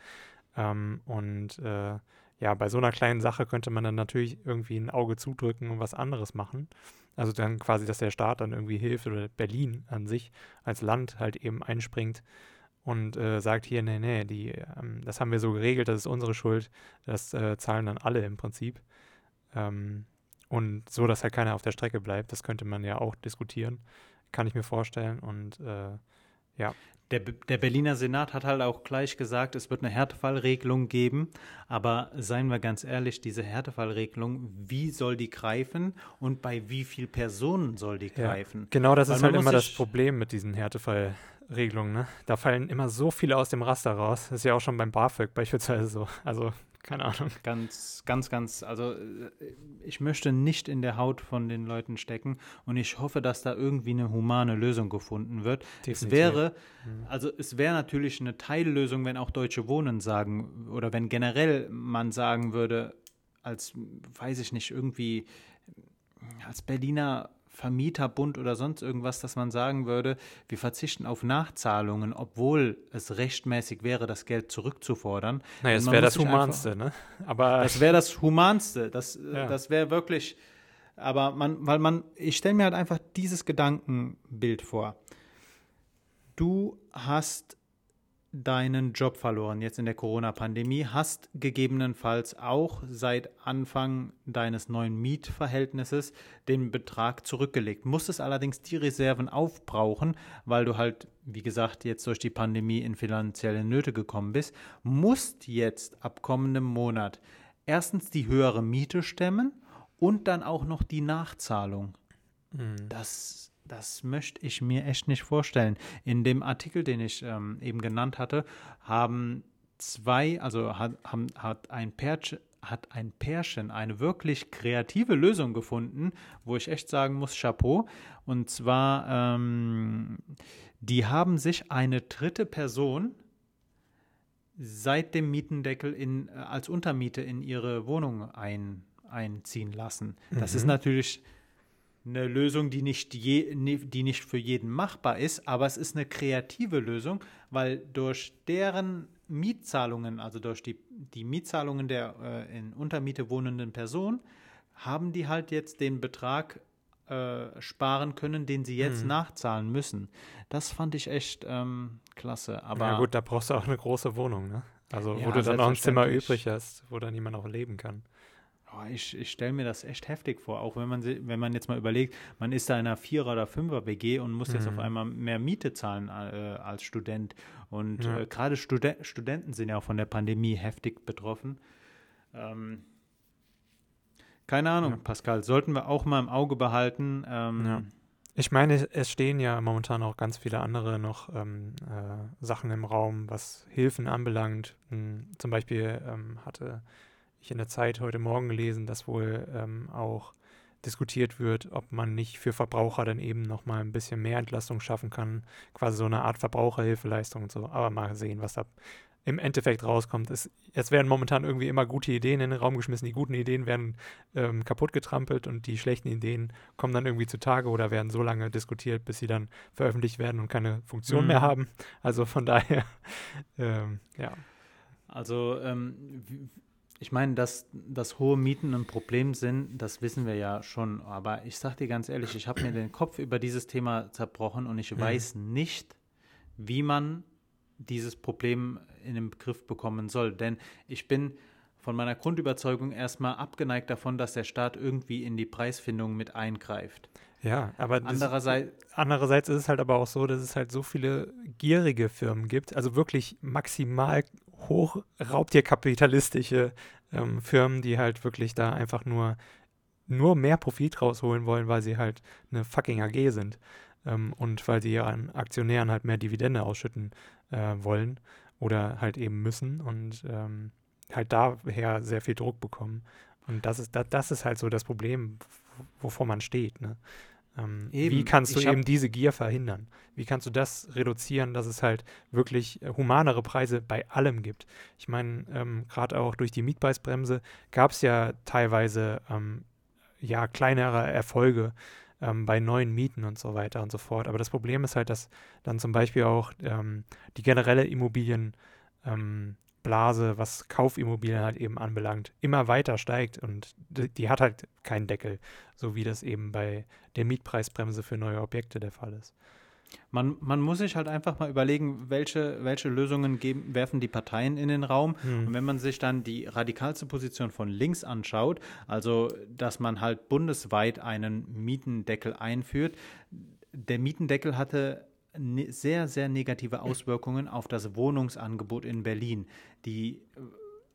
Ähm, und äh, ja, bei so einer kleinen Sache könnte man dann natürlich irgendwie ein Auge zudrücken und was anderes machen. Also dann quasi, dass der Staat dann irgendwie hilft oder Berlin an sich als Land halt eben einspringt und äh, sagt hier, nee, nee, die, ähm, das haben wir so geregelt, das ist unsere Schuld, das äh, zahlen dann alle im Prinzip. Ähm, und so, dass halt keiner auf der Strecke bleibt, das könnte man ja auch diskutieren, kann ich mir vorstellen. Und äh, Der, der Berliner Senat hat halt auch gleich gesagt, es wird eine Härtefallregelung geben. Aber seien wir ganz ehrlich, diese Härtefallregelung, wie soll die greifen und bei wie vielen Personen soll die Ja. greifen? Genau, das Weil ist halt immer das Problem mit diesen Härtefallregelungen. Ne? Da fallen immer so viele aus dem Raster raus. Das ist ja auch schon beim BAföG beispielsweise so. Also, keine Ahnung. Ganz, ganz, ganz, also äh, ich möchte nicht in der Haut von den Leuten stecken und ich hoffe, dass da irgendwie eine humane Lösung gefunden wird. Es Definitiv. wäre, Mhm. also es wäre natürlich eine Teillösung, wenn auch Deutsche Wohnen sagen oder wenn generell man sagen würde, als, weiß ich nicht, irgendwie als Berliner Vermieterbund oder sonst irgendwas, dass man sagen würde, wir verzichten auf Nachzahlungen, obwohl es rechtmäßig wäre, das Geld zurückzufordern. Naja, Und das wäre das sich einfach- Humanste, ne? Aber Das wäre das Humanste. Das, äh, Ja. das wäre wirklich. Aber man, weil man, ich stelle mir halt einfach dieses Gedankenbild vor. Du hast deinen Job verloren jetzt in der Corona-Pandemie, hast gegebenenfalls auch seit Anfang deines neuen Mietverhältnisses den Betrag zurückgelegt, musstest allerdings die Reserven aufbrauchen, weil du halt, wie gesagt, jetzt durch die Pandemie in finanzielle Nöte gekommen bist, musst jetzt ab kommendem Monat erstens die höhere Miete stemmen und dann auch noch die Nachzahlung. Mhm. Das das möchte ich mir echt nicht vorstellen. In dem Artikel, den ich ähm, eben genannt hatte, haben zwei, also hat, haben, hat ein Pärchen, hat ein Pärchen eine wirklich kreative Lösung gefunden, wo ich echt sagen muss, Chapeau. Und zwar, ähm, die haben sich eine dritte Person seit dem Mietendeckel in, äh, als Untermiete in ihre Wohnung ein, einziehen lassen. Das mhm. ist natürlich eine Lösung, die nicht, je, die nicht für jeden machbar ist, aber es ist eine kreative Lösung, weil durch deren Mietzahlungen, also durch die, die Mietzahlungen der äh, in Untermiete wohnenden Person, haben die halt jetzt den Betrag äh, sparen können, den sie jetzt mhm. nachzahlen müssen. Das fand ich echt ähm, klasse. Aber ja gut, da brauchst du auch eine große Wohnung, ne? Also ja, wo du dann auch ein Zimmer übrig hast, wo dann jemand auch leben kann. Oh, ich, ich stelle mir das echt heftig vor, auch wenn man, wenn man jetzt mal überlegt, man ist da in einer Vierer- oder Fünfer-WG und muss mhm. jetzt auf mhm. einmal mehr Miete zahlen äh, als Student. Und ja. äh, gerade Studen Studenten sind ja auch von der Pandemie heftig betroffen. Ähm, keine Ahnung, ja. Pascal, sollten wir auch mal im Auge behalten. Ähm, ja. Ich meine, es stehen ja momentan auch ganz viele andere noch ähm, äh, Sachen im Raum, was Hilfen anbelangt. Hm, zum Beispiel ähm, hatte ich in der Zeit heute Morgen gelesen, dass wohl ähm, auch diskutiert wird, ob man nicht für Verbraucher dann eben nochmal ein bisschen mehr Entlastung schaffen kann. Quasi so eine Art Verbraucherhilfeleistung und so. Aber mal sehen, was da im Endeffekt rauskommt. Es, es werden momentan irgendwie immer gute Ideen in den Raum geschmissen. Die guten Ideen werden ähm, kaputt getrampelt und die schlechten Ideen kommen dann irgendwie zutage oder werden so lange diskutiert, bis sie dann veröffentlicht werden und keine Funktion mhm. mehr haben. Also von daher, ähm, ja. Also ähm, ich meine, dass, dass hohe Mieten ein Problem sind, das wissen wir ja schon. Aber ich sage dir ganz ehrlich, ich habe mir den Kopf über dieses Thema zerbrochen und ich mhm. weiß nicht, wie man dieses Problem in den Begriff bekommen soll. Denn ich bin von meiner Grundüberzeugung erstmal abgeneigt davon, dass der Staat irgendwie in die Preisfindung mit eingreift. Ja, aber andererseits, andererseits ist es halt aber auch so, dass es halt so viele gierige Firmen gibt, also wirklich maximal hoch raubtierkapitalistische ähm, Firmen, die halt wirklich da einfach nur, nur mehr Profit rausholen wollen, weil sie halt eine fucking AG sind ähm, und weil sie ihren Aktionären halt mehr Dividende ausschütten äh, wollen oder halt eben müssen und ähm, halt daher sehr viel Druck bekommen. Und das ist, das, das ist halt so das Problem, wovor man steht. Ne? Ähm, wie kannst du eben diese Gier verhindern? Wie kannst du das reduzieren, dass es halt wirklich äh, humanere Preise bei allem gibt? Ich meine, ähm, gerade auch durch die Mietpreisbremse gab es ja teilweise ähm, ja kleinere Erfolge ähm, bei neuen Mieten und so weiter und so fort. Aber das Problem ist halt, dass dann zum Beispiel auch ähm, die generelle Immobilien ähm, Blase, was Kaufimmobilien halt eben anbelangt, immer weiter steigt und die, die, hat halt keinen Deckel, so wie das eben bei der Mietpreisbremse für neue Objekte der Fall ist. Man, man muss sich halt einfach mal überlegen, welche, welche Lösungen geben, werfen die Parteien in den Raum. Hm. Und wenn man sich dann die radikalste Position von links anschaut, also dass man halt bundesweit einen Mietendeckel einführt, der Mietendeckel hatte Ne, sehr, sehr negative Auswirkungen auf das Wohnungsangebot in Berlin. Die,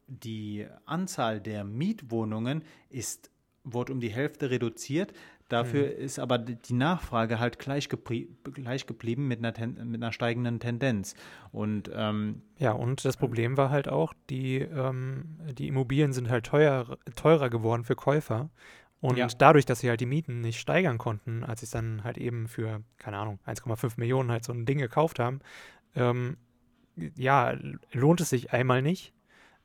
die Anzahl der Mietwohnungen ist, wurde um die Hälfte reduziert. Dafür mhm. ist aber die Nachfrage halt gleich, gleich geblieben mit einer, mit einer, steigenden Tendenz. Und ähm, ja, und das Problem war halt auch, die, ähm, die Immobilien sind halt teuer, teurer geworden für Käufer. Und ja. dadurch, dass sie halt die Mieten nicht steigern konnten, als sie es dann halt eben für, keine Ahnung, 1,5 Millionen halt so ein Ding gekauft haben, ähm, ja, lohnt es sich einmal nicht,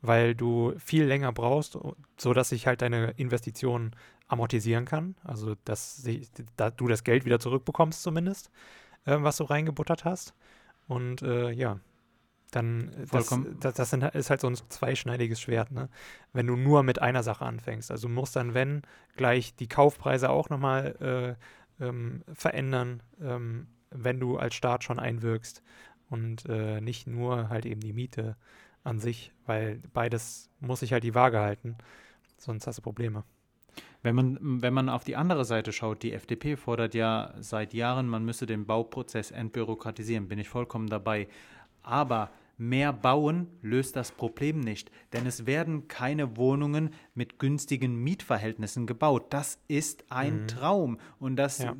weil du viel länger brauchst, sodass sich halt deine Investition amortisieren kann. Also, dass, sie, dass du das Geld wieder zurückbekommst zumindest, äh, was du reingebuttert hast. Und äh, ja, dann äh, das, das, das ist halt so ein zweischneidiges Schwert, ne? Wenn du nur mit einer Sache anfängst. Also musst dann, wenn, gleich die Kaufpreise auch nochmal äh, ähm, verändern, ähm, wenn du als Staat schon einwirkst. und äh, nicht nur halt eben die Miete an sich, weil beides muss sich halt die Waage halten, sonst hast du Probleme. Wenn man, wenn man auf die andere Seite schaut, die FDP fordert ja seit Jahren, man müsse den Bauprozess entbürokratisieren, bin ich vollkommen dabei. Aber Mehr Bauen löst das Problem nicht, denn es werden keine Wohnungen mit günstigen Mietverhältnissen gebaut. Das ist ein mhm. Traum und das ja.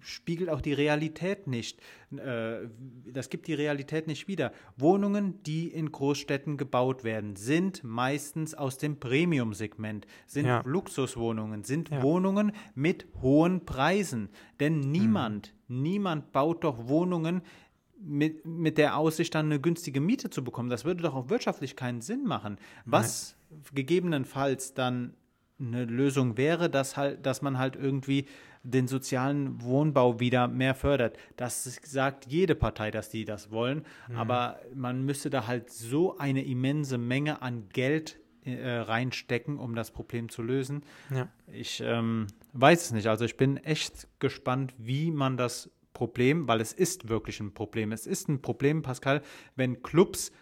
spiegelt auch die Realität nicht. Äh, das gibt die Realität nicht wieder. Wohnungen, die in Großstädten gebaut werden, sind meistens aus dem Premium-Segment, sind ja. Luxuswohnungen, sind ja. Wohnungen mit hohen Preisen. Denn niemand, mhm. niemand baut doch Wohnungen, mit, mit der Aussicht, dann eine günstige Miete zu bekommen. Das würde doch auch wirtschaftlich keinen Sinn machen. Was Nein. gegebenenfalls dann eine Lösung wäre, dass halt, dass man halt irgendwie den sozialen Wohnbau wieder mehr fördert. Das sagt jede Partei, dass die das wollen, mhm. aber man müsste da halt so eine immense Menge an Geld äh, reinstecken, um das Problem zu lösen. Ja. Ich ähm, weiß es nicht. Also ich bin echt gespannt, wie man das Problem, weil es ist wirklich ein Problem. Es ist ein Problem, Pascal, wenn Clubs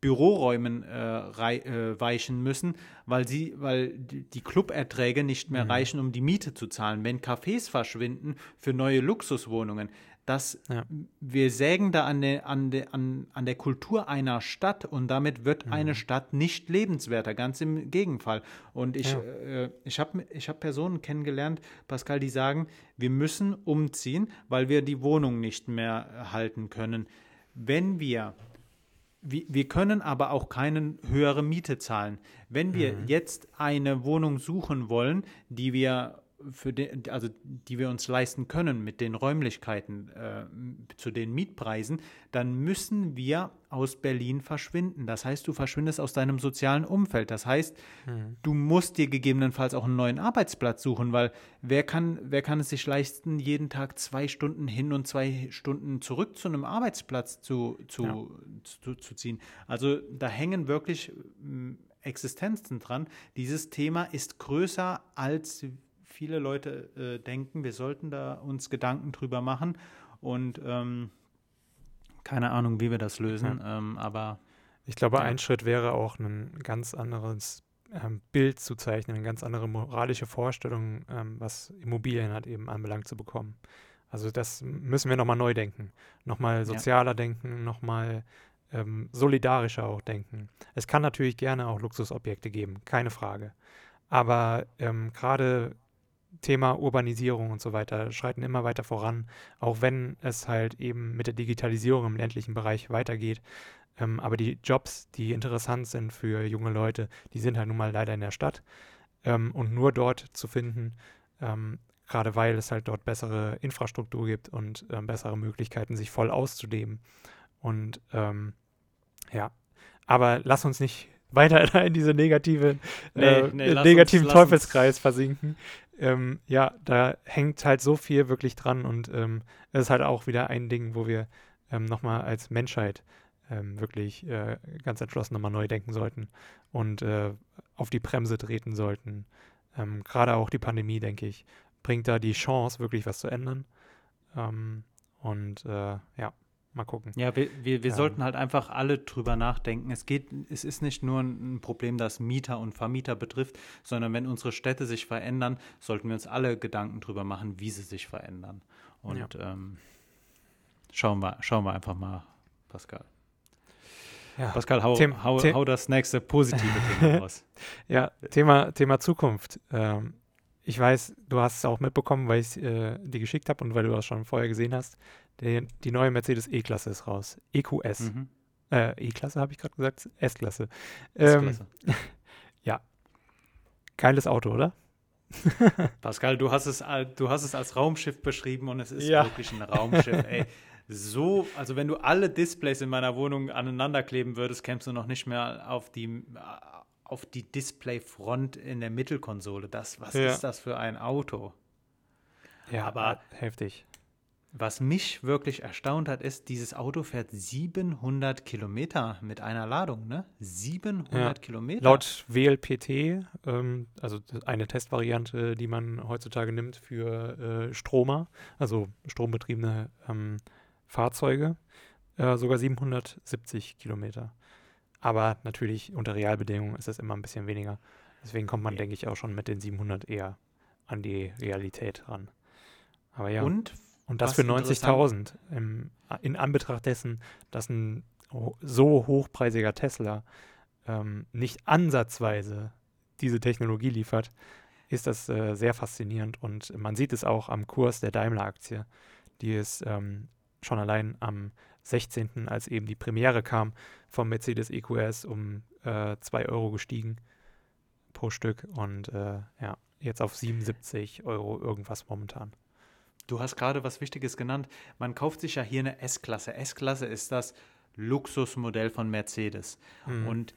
Büroräumen äh, rei, äh, weichen müssen, weil sie, weil die Cluberträge nicht mehr mhm. reichen, um die Miete zu zahlen. Wenn Cafés verschwinden für neue Luxuswohnungen, dass ja. wir sägen da an der, an, der, an, an der Kultur einer Stadt und damit wird mhm. eine Stadt nicht lebenswerter, ganz im Gegenfall. Und ich, ja. äh, ich habe ich hab Personen kennengelernt, Pascal, die sagen, wir müssen umziehen, weil wir die Wohnung nicht mehr halten können. Wenn wir wir können aber auch keine höhere Miete zahlen. Wenn wir mhm. jetzt eine Wohnung suchen wollen, die wir für den, also die wir uns leisten können mit den Räumlichkeiten äh, zu den Mietpreisen, dann müssen wir aus Berlin verschwinden. Das heißt, du verschwindest aus deinem sozialen Umfeld. Das heißt, mhm. du musst dir gegebenenfalls auch einen neuen Arbeitsplatz suchen, weil wer kann, wer kann es sich leisten, jeden Tag zwei Stunden hin und zwei Stunden zurück zu einem Arbeitsplatz zu, zu, ja. zu, zu ziehen? Also da hängen wirklich Existenzen dran. Dieses Thema ist größer als viele Leute äh, denken, wir sollten da uns Gedanken drüber machen und ähm, keine Ahnung, wie wir das lösen, ja. ähm, aber ich glaube, ja. ein Schritt wäre auch ein ganz anderes ähm, Bild zu zeichnen, eine ganz andere moralische Vorstellung, ähm, was Immobilien hat eben anbelangt zu bekommen. Also das müssen wir nochmal neu denken, nochmal sozialer ja. denken, nochmal ähm, solidarischer auch denken. Es kann natürlich gerne auch Luxusobjekte geben, keine Frage. Aber ähm, gerade Thema Urbanisierung und so weiter schreiten immer weiter voran, auch wenn es halt eben mit der Digitalisierung im ländlichen Bereich weitergeht. Ähm, aber die Jobs, die interessant sind für junge Leute, die sind halt nun mal leider in der Stadt ähm, und nur dort zu finden, ähm, gerade weil es halt dort bessere Infrastruktur gibt und ähm, bessere Möglichkeiten, sich voll auszuleben. Und ähm, ja, aber lass uns nicht weiter in diese negative, äh, nee, negativen uns, Teufelskreis versinken ähm, ja, da hängt halt so viel wirklich dran und ähm, es ist halt auch wieder ein Ding, wo wir ähm, nochmal als Menschheit ähm, wirklich äh, ganz entschlossen nochmal neu denken sollten und äh, auf die Bremse treten sollten. Ähm, gerade auch die Pandemie, denke ich, bringt da die Chance, wirklich was zu ändern. Ähm, und äh, ja, Mal gucken. Ja, wir, wir, wir ähm. sollten halt einfach alle drüber nachdenken. Es geht, es ist nicht nur ein Problem, das Mieter und Vermieter betrifft, sondern wenn unsere Städte sich verändern, sollten wir uns alle Gedanken drüber machen, wie sie sich verändern. Und ja. ähm, schauen, wir, schauen wir einfach mal, Pascal. Ja. Pascal, hau, Thema, hau, hau, das nächste positive Thema raus. ja, Thema, Thema Zukunft. Ähm, ich weiß, du hast es auch mitbekommen, weil ich äh, dir geschickt habe und weil du das schon vorher gesehen hast. Die, die neue Mercedes E-Klasse ist raus. EQS. Mhm. Äh, E-Klasse habe ich gerade gesagt, S-Klasse. Ähm, ja. Geiles Auto, oder? Pascal, du hast, es, du hast es als Raumschiff beschrieben und es ist ja. wirklich ein Raumschiff. Ey, so, also wenn du alle Displays in meiner Wohnung aneinander kleben würdest, kämst du noch nicht mehr auf die, auf die Displayfront in der Mittelkonsole. Das, was ja. ist das für ein Auto? Ja, aber heftig. Was mich wirklich erstaunt hat, ist, dieses Auto fährt 700 Kilometer mit einer Ladung, ne? 700 ja. Kilometer. Laut WLPT, ähm, also eine Testvariante, die man heutzutage nimmt für äh, Stromer, also strombetriebene ähm, Fahrzeuge, äh, sogar 770 Kilometer. Aber natürlich unter Realbedingungen ist das immer ein bisschen weniger. Deswegen kommt man, Ja. denke ich, auch schon mit den 700 eher an die Realität ran. Aber ja. Und Und das Was für interessant- 90.000 im- in Anbetracht dessen, dass ein so hochpreisiger Tesla ähm, nicht ansatzweise diese Technologie liefert, ist das äh, sehr faszinierend und man sieht es auch am Kurs der Daimler-Aktie. Die ist ähm, schon allein am 16., als eben die Premiere kam vom Mercedes EQS, um 2 Euro gestiegen pro Stück und äh, ja, jetzt auf 77 Euro irgendwas momentan. Du hast gerade was Wichtiges genannt. Man kauft sich ja hier eine S-Klasse. S-Klasse ist das Luxusmodell von Mercedes. Mhm. Und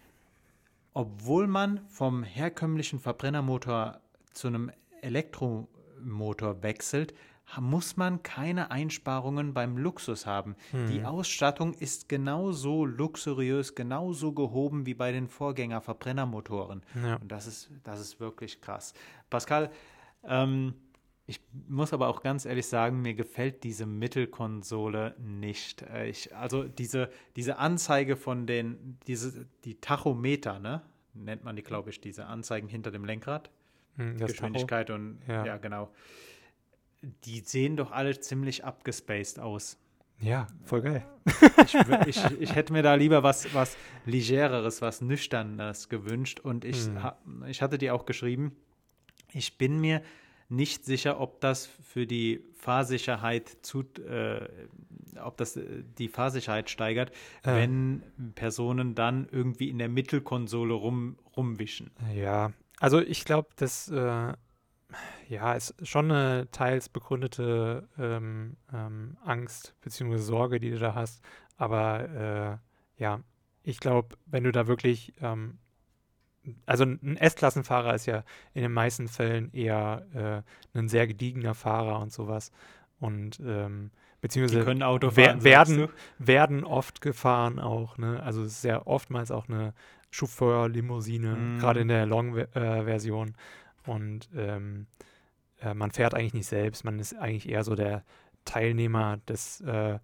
obwohl man vom herkömmlichen Verbrennermotor zu einem Elektromotor wechselt, muss man keine Einsparungen beim Luxus haben. Die Mhm. Ausstattung ist genauso luxuriös, genauso gehoben wie bei den Vorgänger-Verbrennermotoren. Ja. Und das ist, das ist wirklich krass. Pascal, ähm, ich muss aber auch ganz ehrlich sagen, mir gefällt diese Mittelkonsole nicht. Äh, Ich, also diese, diese Anzeige von den, diese, die Tachometer, ne? Nennt man die, glaube ich, diese Anzeigen hinter dem Lenkrad. Mhm, das Tacho. Geschwindigkeit und Ja. ja. genau. Die sehen doch alle ziemlich abgespaced aus. Ja, voll geil. Ich, ich, ich hätte mir da lieber was, was Legereres, was Nüchternes gewünscht. Und ich, Hm. ich hatte dir auch geschrieben, ich bin mir nicht sicher, ob das für die Fahrsicherheit zu, äh, ob das äh, die Fahrsicherheit steigert, Äh. wenn Personen dann irgendwie in der Mittelkonsole rum, rumwischen. Ja, also ich glaube, das äh, ja, ist schon eine teils begründete ähm, ähm, Angst bzw. Sorge, die du da hast. Aber äh, ja, ich glaube, wenn du da wirklich, ähm, also ein S-Klassenfahrer ist ja in den meisten Fällen eher äh, ein sehr gediegener Fahrer und sowas. Und ähm, beziehungsweise wer- fahren. werden- werden oft gefahren auch, ne? Also es ist ja oftmals auch eine Chauffeur-Limousine, Mhm. gerade in der Long-Version. Und ähm, äh, man fährt eigentlich nicht selbst, man ist eigentlich eher so der Teilnehmer des äh,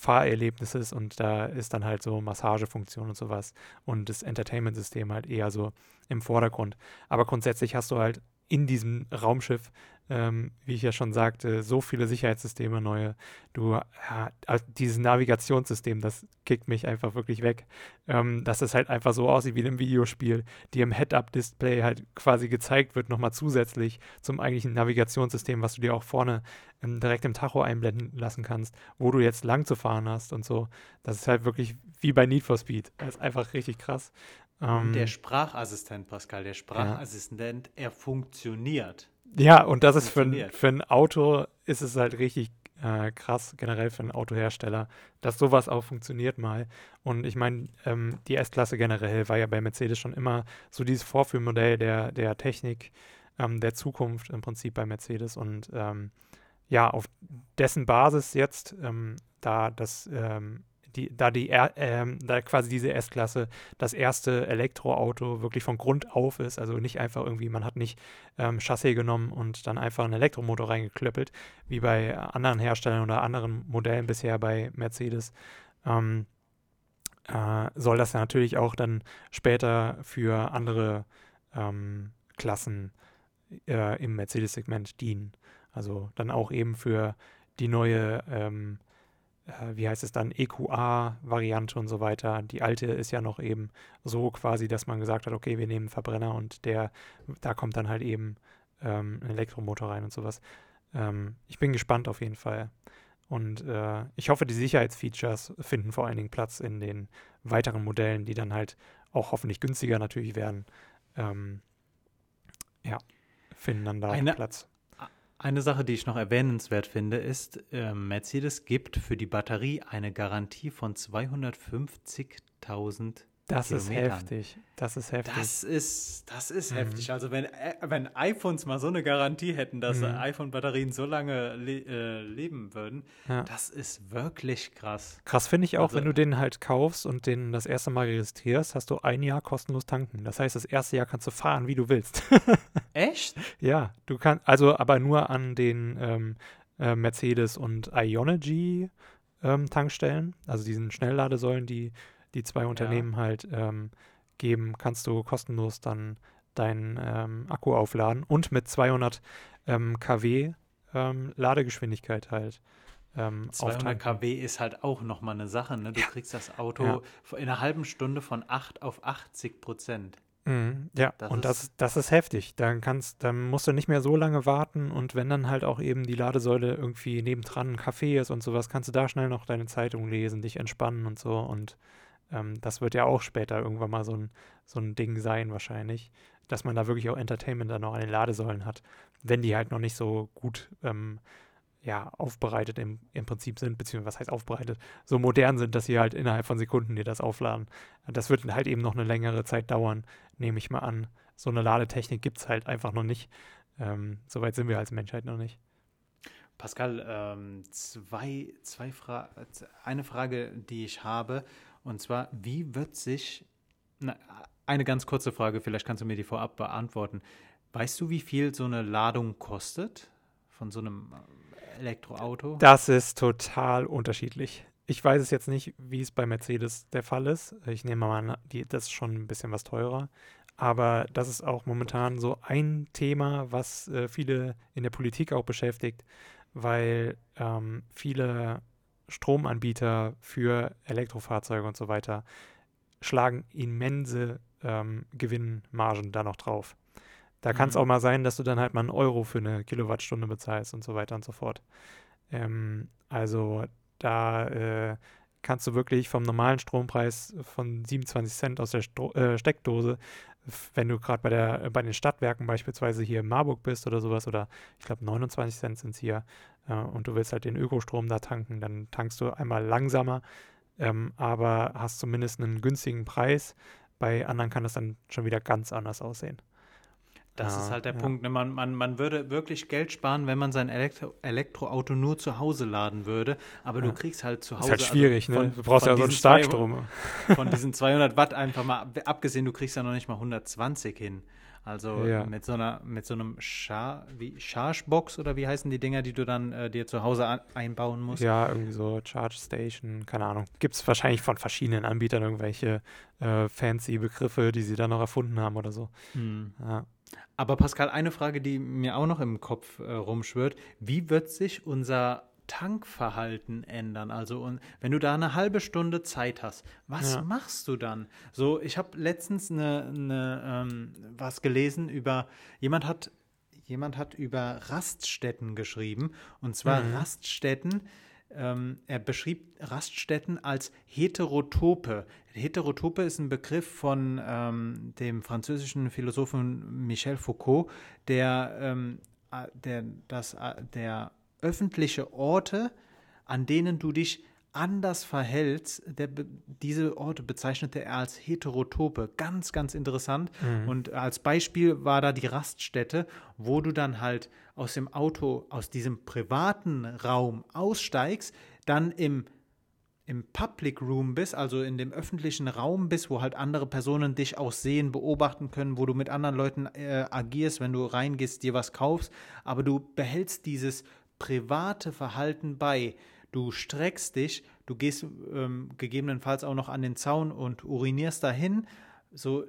Fahrerlebnisses und da ist dann halt so Massagefunktion und sowas und das Entertainment-System halt eher so im Vordergrund. Aber grundsätzlich hast du halt in diesem Raumschiff, ähm, wie ich ja schon sagte, so viele Sicherheitssysteme neue. Du, ja, also dieses Navigationssystem, das kickt mich einfach wirklich weg. Ähm, dass es halt einfach so aussieht wie in einem Videospiel, die im Head-Up-Display halt quasi gezeigt wird, nochmal zusätzlich zum eigentlichen Navigationssystem, was du dir auch vorne ähm, direkt im Tacho einblenden lassen kannst, wo du jetzt lang zu fahren hast und so. Das ist halt wirklich wie bei Need for Speed. Das ist einfach richtig krass. Ähm, Der Sprachassistent, Pascal, der Sprachassistent, er funktioniert. Ja, und das ist für ein, für ein Auto, ist es halt richtig äh, krass, generell für einen Autohersteller, dass sowas auch funktioniert mal. Und ich meine, ähm, die S-Klasse generell war ja bei Mercedes schon immer so dieses Vorführmodell der, der Technik, ähm, der Zukunft im Prinzip bei Mercedes. Und ähm, ja, auf dessen Basis jetzt, ähm, da das ähm, die, da die ähm, da quasi diese S-Klasse das erste Elektroauto wirklich von Grund auf ist, also nicht einfach irgendwie, man hat nicht ähm, Chassis genommen und dann einfach einen Elektromotor reingeklöppelt, wie bei anderen Herstellern oder anderen Modellen bisher bei Mercedes, ähm, äh, soll das ja natürlich auch dann später für andere ähm, Klassen äh, im Mercedes-Segment dienen. Also dann auch eben für die neue, ähm, äh, wie heißt es dann, EQA-Variante und so weiter. Die alte ist ja noch eben so quasi, dass man gesagt hat, okay, wir nehmen einen Verbrenner und der, da kommt dann halt eben ähm, ein Elektromotor rein und sowas. Ähm, ich bin gespannt auf jeden Fall. Und äh, ich hoffe, die Sicherheitsfeatures finden vor allen Dingen Platz in den weiteren Modellen, die dann halt auch hoffentlich günstiger natürlich werden. Ähm, ja, finden dann da Eine- Platz. Eine Sache, die ich noch erwähnenswert finde, ist, äh, Mercedes gibt für die Batterie eine Garantie von 250.000 Das ist heftig. Das ist heftig. Das ist, das ist Mhm. heftig. Also wenn, äh, wenn iPhones mal so eine Garantie hätten, dass Mhm. iPhone-Batterien so lange le äh, leben würden, ja. das ist wirklich krass. Krass finde ich auch, Also- wenn du den halt kaufst und den das erste Mal registrierst, hast du ein Jahr kostenlos tanken. Das heißt, das erste Jahr kannst du fahren, wie du willst. Echt? ja, du kannst, also aber nur an den ähm, äh, Mercedes und Ionergy ähm, Tankstellen, also diesen Schnellladesäulen, die die zwei Unternehmen ja. halt ähm, geben, kannst du kostenlos dann deinen ähm, Akku aufladen und mit 200 ähm, kW ähm, Ladegeschwindigkeit halt. Ähm, 200 kW ist halt auch nochmal eine Sache. Ne? Du ja. kriegst das Auto ja. in einer halben Stunde von 8 auf 80 Prozent. Mhm, ja, das und das, das ist heftig. Dann kannst, dann musst du nicht mehr so lange warten und wenn dann halt auch eben die Ladesäule irgendwie nebendran ein Café ist und sowas, kannst du da schnell noch deine Zeitung lesen, dich entspannen und so. Und ähm, das wird ja auch später irgendwann mal so ein, so ein Ding sein, wahrscheinlich, dass man da wirklich auch Entertainment dann noch an den Ladesäulen hat, wenn die halt noch nicht so gut ähm, ja, aufbereitet im, im Prinzip sind, beziehungsweise was heißt aufbereitet, so modern sind, dass sie halt innerhalb von Sekunden dir das aufladen. Das wird halt eben noch eine längere Zeit dauern, nehme ich mal an. So eine Ladetechnik gibt es halt einfach noch nicht. Ähm, Soweit sind wir als Menschheit noch nicht. Pascal, ähm, zwei, zwei Fra eine Frage, die ich habe, und zwar, wie wird sich, na, eine ganz kurze Frage, vielleicht kannst du mir die vorab beantworten. Weißt du, wie viel so eine Ladung kostet von so einem Elektroauto? Das ist total unterschiedlich. Ich weiß es jetzt nicht, wie es bei Mercedes der Fall ist. Ich nehme mal an, die, das ist schon ein bisschen was teurer. Aber das ist auch momentan so ein Thema, was äh, viele in der Politik auch beschäftigt, weil ähm, viele Stromanbieter für Elektrofahrzeuge und so weiter schlagen immense ähm, Gewinnmargen da noch drauf. Da kann es mhm. auch mal sein, dass du dann halt mal einen Euro für eine Kilowattstunde bezahlst und so weiter und so fort. Ähm, also da äh, kannst du wirklich vom normalen Strompreis von 27 Cent aus der Sto äh, Steckdose, wenn du gerade bei, der, bei den Stadtwerken beispielsweise hier in Marburg bist oder sowas, oder ich glaube 29 Cent sind es hier, äh, und du willst halt den Ökostrom da tanken, dann tankst du einmal langsamer, ähm, aber hast zumindest einen günstigen Preis. Bei anderen kann das dann schon wieder ganz anders aussehen. Das ja, ist halt der ja. Punkt. Ne? Man, man, man würde wirklich Geld sparen, wenn man sein Elektro Elektroauto nur zu Hause laden würde. Aber ja. du kriegst halt zu Hause. Ist halt also schwierig, also von, ne? Du brauchst ja so einen Starkstrom. von diesen 200 Watt einfach mal abgesehen, du kriegst ja noch nicht mal 120 hin. Also ja. mit so einer, mit so einem Char wie Chargebox oder wie heißen die Dinger, die du dann äh, dir zu Hause einbauen musst? Ja, irgendwie so Charge Station, keine Ahnung. Gibt es wahrscheinlich von verschiedenen Anbietern irgendwelche äh, fancy Begriffe, die sie dann noch erfunden haben oder so. Hm. Ja. Aber Pascal, eine Frage, die mir auch noch im Kopf äh, rumschwirrt. Wie wird sich unser Tankverhalten ändern? Also, und wenn du da eine halbe Stunde Zeit hast, was ja. machst du dann? So, ich habe letztens eine, eine ähm, was gelesen über, jemand hat, jemand hat über Raststätten geschrieben. Und zwar mhm. Raststätten, ähm, er beschrieb Raststätten als Heterotope. Heterotope ist ein Begriff von ähm, dem französischen Philosophen Michel Foucault, der, ähm, der, das, der öffentliche Orte, an denen du dich anders verhältst, der, diese Orte bezeichnete er als Heterotope. Ganz, ganz interessant. Mhm. Und als Beispiel war da die Raststätte, wo du dann halt aus dem Auto, aus diesem privaten Raum aussteigst, dann im im Public Room bist, also in dem öffentlichen Raum bist, wo halt andere Personen dich auch sehen, beobachten können, wo du mit anderen Leuten äh, agierst, wenn du reingehst, dir was kaufst, aber du behältst dieses private Verhalten bei. Du streckst dich, du gehst ähm, gegebenenfalls auch noch an den Zaun und urinierst dahin. So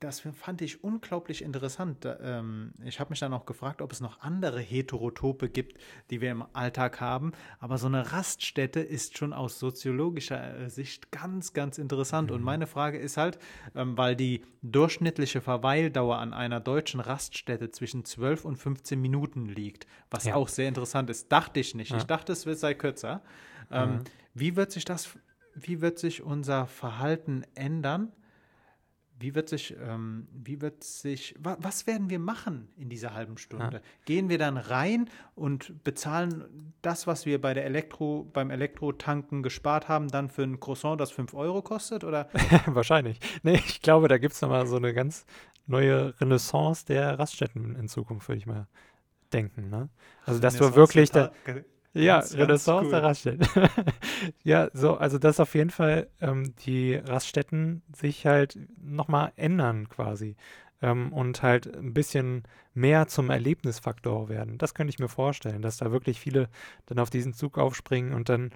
das fand ich unglaublich interessant. Ähm, ich habe mich dann auch gefragt, ob es noch andere Heterotope gibt, die wir im Alltag haben. Aber so eine Raststätte ist schon aus soziologischer äh, Sicht ganz, ganz interessant. Mhm. Und meine Frage ist halt, ähm, weil die durchschnittliche Verweildauer an einer deutschen Raststätte zwischen 12 und 15 Minuten liegt, was ja. auch sehr interessant ist, dachte ich nicht. Ja. Ich dachte, es sei kürzer. Ähm, mhm. Wie wird sich das, wie wird sich unser Verhalten ändern? Wie wird sich, ähm, wie wird sich, wa was werden wir machen in dieser halben Stunde? Ja. Gehen wir dann rein und bezahlen das, was wir bei der Elektro, beim Elektrotanken gespart haben, dann für ein Croissant, das 5 Euro kostet? Oder? Wahrscheinlich. Nee, ich glaube, da gibt es nochmal so eine ganz neue Renaissance der Raststätten in Zukunft, würde ich mal denken. Ne? Also, dass du wirklich da. Ja, ganz, Renaissance cool. der Raststätten. ja, so, also dass auf jeden Fall ähm, die Raststätten sich halt nochmal ändern quasi ähm, und halt ein bisschen mehr zum Erlebnisfaktor werden. Das könnte ich mir vorstellen, dass da wirklich viele dann auf diesen Zug aufspringen und dann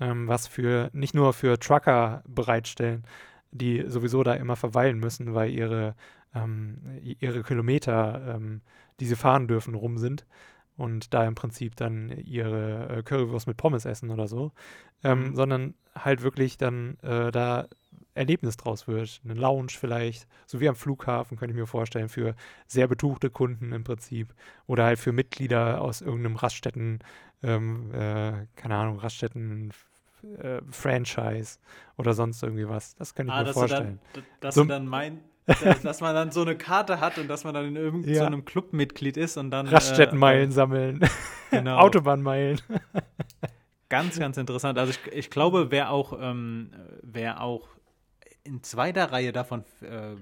ähm, was für nicht nur für Trucker bereitstellen, die sowieso da immer verweilen müssen, weil ihre, ähm, ihre Kilometer, ähm, die sie fahren dürfen, rum sind und da im Prinzip dann ihre äh, Currywurst mit Pommes essen oder so, ähm, mhm. sondern halt wirklich dann äh, da Erlebnis draus wird. Eine Lounge vielleicht, so wie am Flughafen, könnte ich mir vorstellen, für sehr betuchte Kunden im Prinzip. Oder halt für Mitglieder aus irgendeinem Raststätten, ähm, äh, keine Ahnung, Raststätten. Äh, Franchise oder sonst irgendwie was. Das könnte ich ah, mir vorstellen. Dann, dass so, du dann mein, dass man dann so eine Karte hat und dass man dann in irgendeinem ja. so Clubmitglied ist und dann. Raststättenmeilen äh, sammeln. Genau. Autobahnmeilen. Ganz, ganz interessant. Also ich, ich glaube, wer auch, ähm, wer auch in zweiter Reihe davon, äh,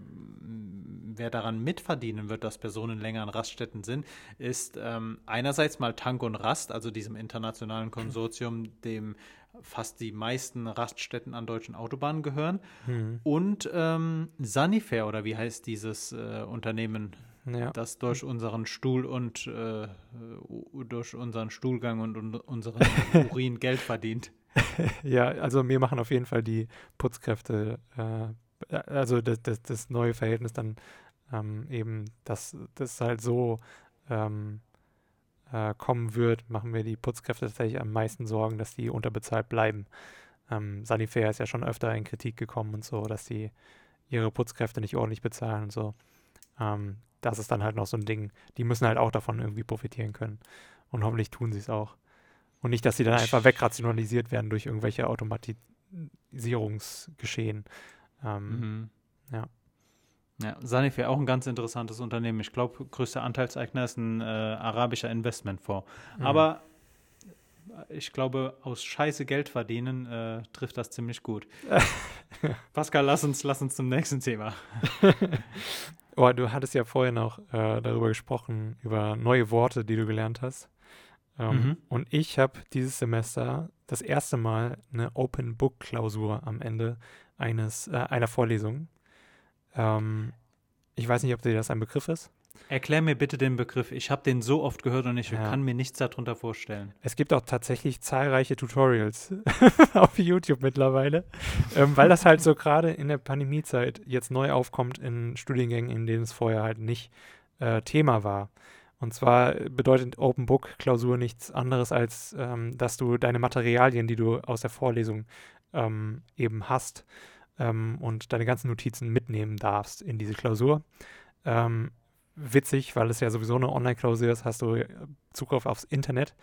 wer daran mitverdienen wird, dass Personen länger an Raststätten sind, ist ähm, einerseits mal Tank und Rast, also diesem internationalen Konsortium, dem fast die meisten Raststätten an deutschen Autobahnen gehören. Mhm. Und ähm, Sanifair, oder wie heißt dieses äh, Unternehmen, ja. das durch unseren Stuhl und äh, durch unseren Stuhlgang und, und unseren Urin Geld verdient. ja, also mir machen auf jeden Fall die Putzkräfte, äh, also das, das, das, neue Verhältnis dann ähm, eben, dass das halt so ähm, äh, kommen wird, machen wir die Putzkräfte tatsächlich am meisten Sorgen, dass die unterbezahlt bleiben. Ähm, Sanifair ist ja schon öfter in Kritik gekommen und so, dass die ihre Putzkräfte nicht ordentlich bezahlen und so. Ähm, das ist dann halt noch so ein Ding. Die müssen halt auch davon irgendwie profitieren können. Und hoffentlich tun sie es auch. Und nicht, dass sie dann einfach wegrationalisiert werden durch irgendwelche Automatisierungsgeschehen. Ähm, mhm. Ja. Ja, Sanif wäre auch ein ganz interessantes Unternehmen. Ich glaube, größter Anteilseigner ist ein äh, arabischer Investmentfonds. Mhm. Aber ich glaube, aus Scheiße Geld verdienen äh, trifft das ziemlich gut. Pascal, lass uns, lass uns zum nächsten Thema. oh, du hattest ja vorhin auch äh, darüber gesprochen, über neue Worte, die du gelernt hast. Ähm, mhm. Und ich habe dieses Semester das erste Mal eine Open Book Klausur am Ende eines äh, einer Vorlesung. Ähm, ich weiß nicht, ob dir das ein Begriff ist. Erklär mir bitte den Begriff. Ich habe den so oft gehört und ich ja. kann mir nichts darunter vorstellen. Es gibt auch tatsächlich zahlreiche Tutorials auf YouTube mittlerweile, ähm, weil das halt so gerade in der Pandemiezeit jetzt neu aufkommt in Studiengängen, in denen es vorher halt nicht äh, Thema war. Und zwar bedeutet Open Book Klausur nichts anderes als, ähm, dass du deine Materialien, die du aus der Vorlesung ähm, eben hast ähm, und deine ganzen Notizen mitnehmen darfst in diese Klausur. Ähm, witzig, weil es ja sowieso eine Online-Klausur ist, hast du Zugriff aufs Internet.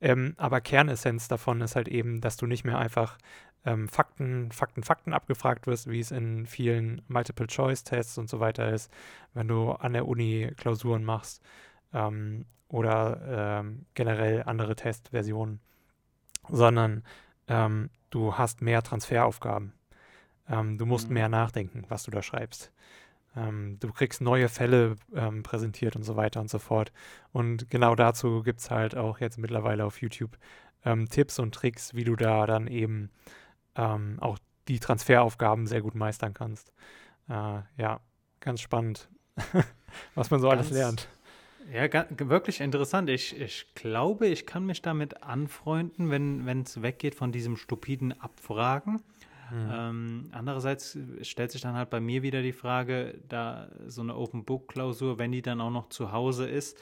Ähm, aber Kernessenz davon ist halt eben, dass du nicht mehr einfach ähm, Fakten, Fakten, Fakten abgefragt wirst, wie es in vielen Multiple-Choice-Tests und so weiter ist, wenn du an der Uni Klausuren machst, ähm, oder ähm, generell andere Testversionen, sondern ähm, du hast mehr Transferaufgaben. Ähm, du musst mhm. mehr nachdenken, was du da schreibst. Ähm, du kriegst neue Fälle ähm, präsentiert und so weiter und so fort. Und genau dazu gibt es halt auch jetzt mittlerweile auf YouTube Tipps und Tricks, wie du da dann eben auch die Transferaufgaben sehr gut meistern kannst. Äh, ja, ganz spannend, was man so ganz, alles lernt. Ja, wirklich interessant. Ich, ich glaube, ich kann mich damit anfreunden, wenn es weggeht von diesem stupiden Abfragen. Mhm. Ähm, andererseits stellt sich dann halt bei mir wieder die Frage, da so eine Open Book Klausur, wenn die dann auch noch zu Hause ist,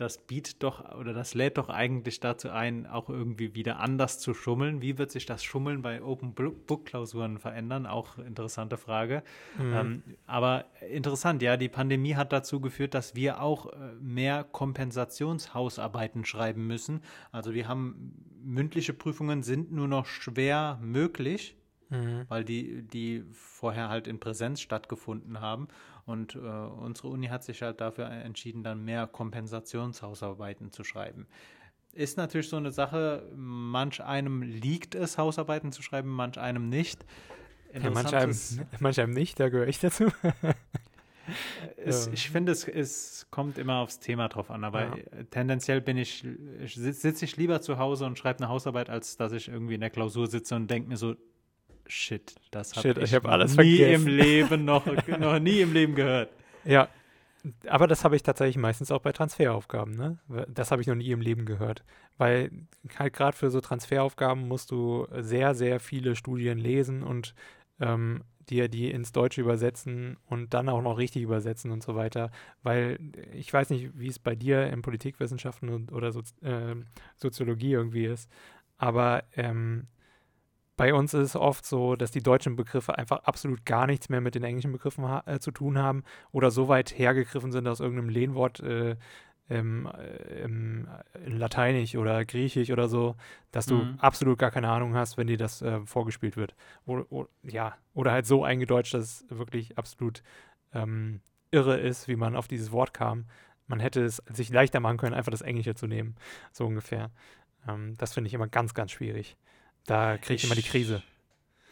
das bietet doch oder das lädt doch eigentlich dazu ein, auch irgendwie wieder anders zu schummeln. Wie wird sich das Schummeln bei Open Book Klausuren verändern? Auch interessante Frage. Mhm. Ähm, aber interessant, ja, die Pandemie hat dazu geführt, dass wir auch äh, mehr Kompensationshausarbeiten schreiben müssen. Also wir haben mündliche Prüfungen sind nur noch schwer möglich. Mhm. weil die, die vorher halt in Präsenz stattgefunden haben. Und äh, unsere Uni hat sich halt dafür entschieden, dann mehr Kompensationshausarbeiten zu schreiben. Ist natürlich so eine Sache, manch einem liegt es, Hausarbeiten zu schreiben, manch einem nicht. Ja, manch, einem, manch einem nicht, da gehöre ich dazu. es, ja. Ich finde, es, es kommt immer aufs Thema drauf an, aber ja. tendenziell bin ich, sitze ich lieber zu Hause und schreibe eine Hausarbeit, als dass ich irgendwie in der Klausur sitze und denke mir so, shit, das habe ich, ich hab alles nie vergessen. im Leben noch, noch nie im Leben gehört. Ja, aber das habe ich tatsächlich meistens auch bei Transferaufgaben, ne? Das habe ich noch nie im Leben gehört. Weil halt gerade für so Transferaufgaben musst du sehr, sehr viele Studien lesen und ähm, dir die ins Deutsche übersetzen und dann auch noch richtig übersetzen und so weiter. Weil ich weiß nicht, wie es bei dir in Politikwissenschaften oder so, äh, Soziologie irgendwie ist, aber ähm, bei uns ist es oft so, dass die deutschen Begriffe einfach absolut gar nichts mehr mit den englischen Begriffen äh, zu tun haben oder so weit hergegriffen sind aus irgendeinem Lehnwort äh, im, äh, im, in Lateinisch oder Griechisch oder so, dass du mhm. absolut gar keine Ahnung hast, wenn dir das äh, vorgespielt wird. Oder, oder, ja, oder halt so eingedeutscht, dass es wirklich absolut ähm, irre ist, wie man auf dieses Wort kam. Man hätte es sich leichter machen können, einfach das Englische zu nehmen, so ungefähr. Ähm, das finde ich immer ganz, ganz schwierig. Da kriege ich, ich immer die Krise.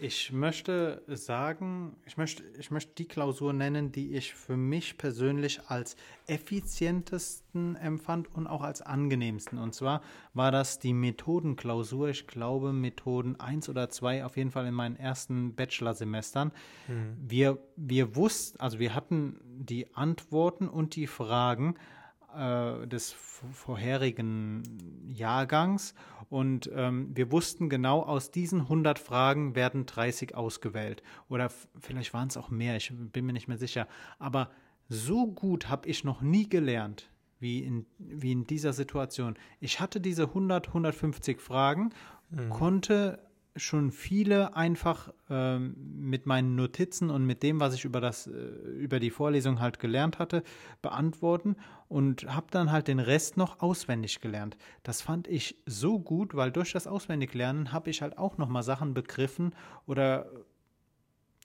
Ich möchte sagen, ich möchte, ich möchte die Klausur nennen, die ich für mich persönlich als effizientesten empfand und auch als angenehmsten. Und zwar war das die Methodenklausur. Ich glaube, Methoden 1 oder 2, auf jeden Fall in meinen ersten Bachelorsemestern. Hm. Wir, wir wussten, also wir hatten die Antworten und die Fragen äh, des vorherigen Jahrgangs und ähm, wir wussten genau, aus diesen 100 Fragen werden 30 ausgewählt oder vielleicht waren es auch mehr, ich bin mir nicht mehr sicher, aber so gut habe ich noch nie gelernt wie in, wie in dieser Situation. Ich hatte diese 100, 150 Fragen, mhm. konnte schon viele einfach ähm, mit meinen Notizen und mit dem, was ich über das äh, über die Vorlesung halt gelernt hatte, beantworten und habe dann halt den Rest noch auswendig gelernt. Das fand ich so gut, weil durch das Auswendiglernen habe ich halt auch noch mal Sachen begriffen oder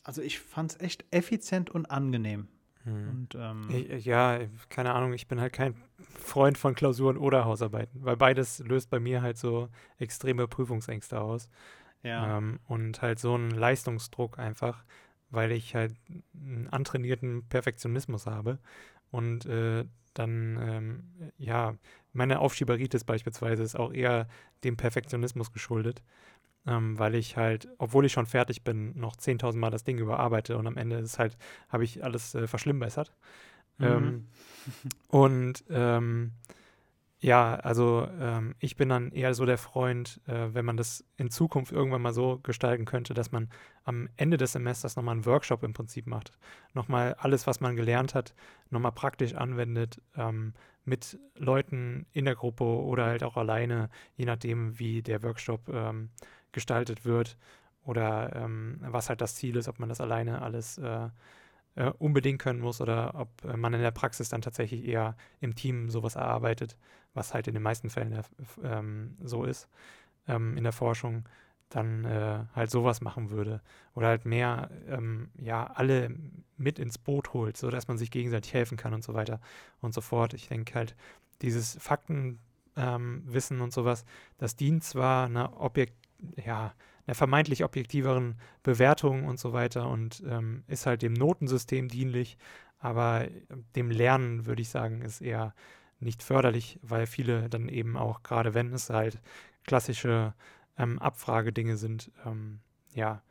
also ich fand es echt effizient und angenehm. Hm. Und, ähm, ich, ja, keine Ahnung, ich bin halt kein Freund von Klausuren oder Hausarbeiten, weil beides löst bei mir halt so extreme Prüfungsängste aus. Ja. Ähm, und halt so einen Leistungsdruck einfach, weil ich halt einen antrainierten Perfektionismus habe. Und äh, dann, ähm, ja, meine Aufschieberitis beispielsweise ist auch eher dem Perfektionismus geschuldet, ähm, weil ich halt, obwohl ich schon fertig bin, noch 10.000 Mal das Ding überarbeite und am Ende ist halt, habe ich alles äh, verschlimmbessert. Mhm. Ähm, und ähm, ja, also ähm, ich bin dann eher so der Freund, äh, wenn man das in Zukunft irgendwann mal so gestalten könnte, dass man am Ende des Semesters nochmal einen Workshop im Prinzip macht. Nochmal alles, was man gelernt hat, nochmal praktisch anwendet, ähm, mit Leuten in der Gruppe oder halt auch alleine, je nachdem, wie der Workshop ähm, gestaltet wird oder ähm, was halt das Ziel ist, ob man das alleine alles äh, äh, unbedingt können muss oder ob äh, man in der Praxis dann tatsächlich eher im Team sowas erarbeitet, was halt in den meisten Fällen der, ähm, so ist ähm, in der Forschung, dann äh, halt sowas machen würde oder halt mehr ähm, ja alle mit ins Boot holt, so dass man sich gegenseitig helfen kann und so weiter und so fort. Ich denke halt dieses Faktenwissen ähm, und sowas, das dient zwar einer Objekt ja einer vermeintlich objektiveren Bewertung und so weiter und ähm, ist halt dem Notensystem dienlich. Aber dem Lernen, würde ich sagen, ist eher nicht förderlich, weil viele dann eben auch, gerade wenn es halt klassische ähm, Abfragedinge sind, ähm, ja,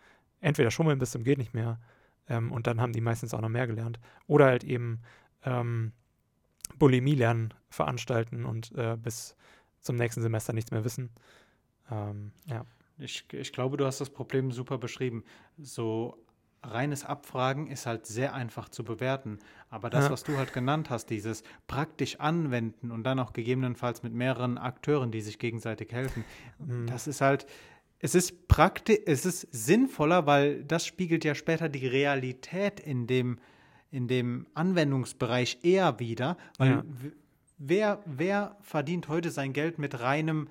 entweder schummeln bis zum geht nicht mehr ähm, und dann haben die meistens auch noch mehr gelernt oder halt eben ähm, Bulimie-Lernen veranstalten und äh, bis zum nächsten Semester nichts mehr wissen. Ähm, ja. Ich, ich glaube, du hast das Problem super beschrieben. So reines Abfragen ist halt sehr einfach zu bewerten. Aber das, ja. was du halt genannt hast, dieses praktisch anwenden und dann auch gegebenenfalls mit mehreren Akteuren, die sich gegenseitig helfen, mhm. das ist halt, es ist praktisch, es ist sinnvoller, weil das spiegelt ja später die Realität in dem, in dem Anwendungsbereich eher wieder. Weil ja. wer, wer verdient heute sein Geld mit reinem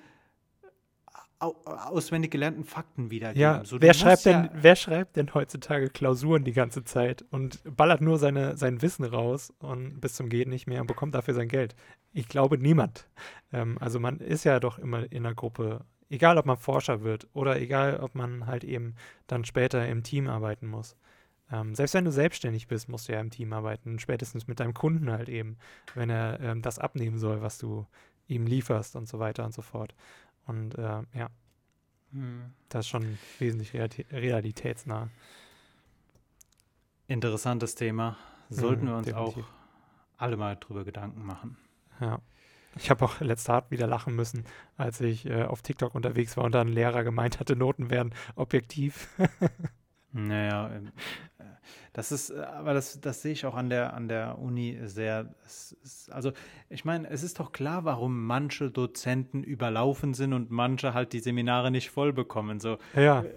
auswendig gelernten Fakten wiedergeben. Ja, so, wer, schreibt denn, wer schreibt denn heutzutage Klausuren die ganze Zeit und ballert nur seine, sein Wissen raus und bis zum Geht nicht mehr und bekommt dafür sein Geld? Ich glaube niemand. Ähm, also man ist ja doch immer in einer Gruppe, egal ob man Forscher wird oder egal ob man halt eben dann später im Team arbeiten muss. Ähm, selbst wenn du selbstständig bist, musst du ja im Team arbeiten, spätestens mit deinem Kunden halt eben, wenn er ähm, das abnehmen soll, was du ihm lieferst und so weiter und so fort. Und äh, ja, hm. das ist schon wesentlich realitätsnah. Interessantes Thema. Sollten hm, wir uns definitiv. auch alle mal drüber Gedanken machen. Ja. Ich habe auch letzte Tat wieder lachen müssen, als ich äh, auf TikTok unterwegs war und dann ein Lehrer gemeint hatte, Noten wären objektiv. naja, ähm, äh, das ist, äh, aber das, das sehe ich auch an der, an der Uni sehr. Ist, also, ich meine, es ist doch klar, warum manche Dozenten überlaufen sind und manche halt die Seminare nicht voll bekommen. So, ja. Äh,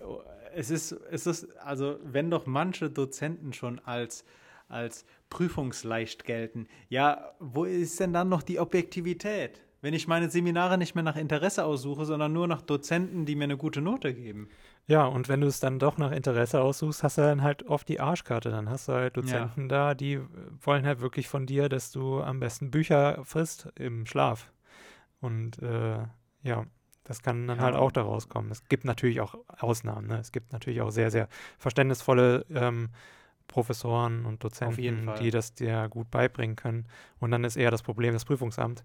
es ist, es ist, also, wenn doch manche Dozenten schon als als prüfungsleicht gelten. Ja, wo ist denn dann noch die Objektivität? Wenn ich meine Seminare nicht mehr nach Interesse aussuche, sondern nur nach Dozenten, die mir eine gute Note geben. Ja, und wenn du es dann doch nach Interesse aussuchst, hast du dann halt oft die Arschkarte. Dann hast du halt Dozenten ja. da, die wollen halt wirklich von dir, dass du am besten Bücher frisst im Schlaf. Und äh, ja, das kann dann ja. halt auch daraus kommen. Es gibt natürlich auch Ausnahmen. Ne? Es gibt natürlich auch sehr, sehr verständnisvolle ähm, Professoren und Dozenten, die das dir gut beibringen können. Und dann ist eher das Problem das Prüfungsamt.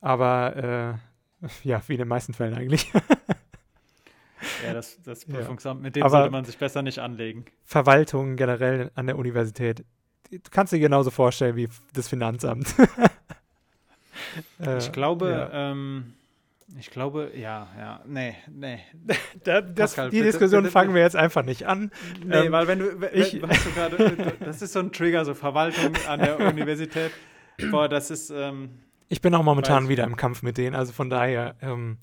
Aber äh, ja, wie in den meisten Fällen eigentlich. ja, das, das Prüfungsamt, ja. mit dem Aber sollte man sich besser nicht anlegen. Verwaltung generell an der Universität, du kannst dir genauso vorstellen wie das Finanzamt. ich glaube, ja. ähm, ich glaube, ja, ja, nee, nee. Da, das, Pascal, die bitte, Diskussion bitte, fangen wir jetzt einfach nicht an. Nee, ähm, weil wenn du, wenn, ich, weißt du gerade, das ist so ein Trigger, so Verwaltung an der Universität. Boah, das ist. Ähm, ich bin auch momentan wieder im Kampf mit denen, also von daher, ähm,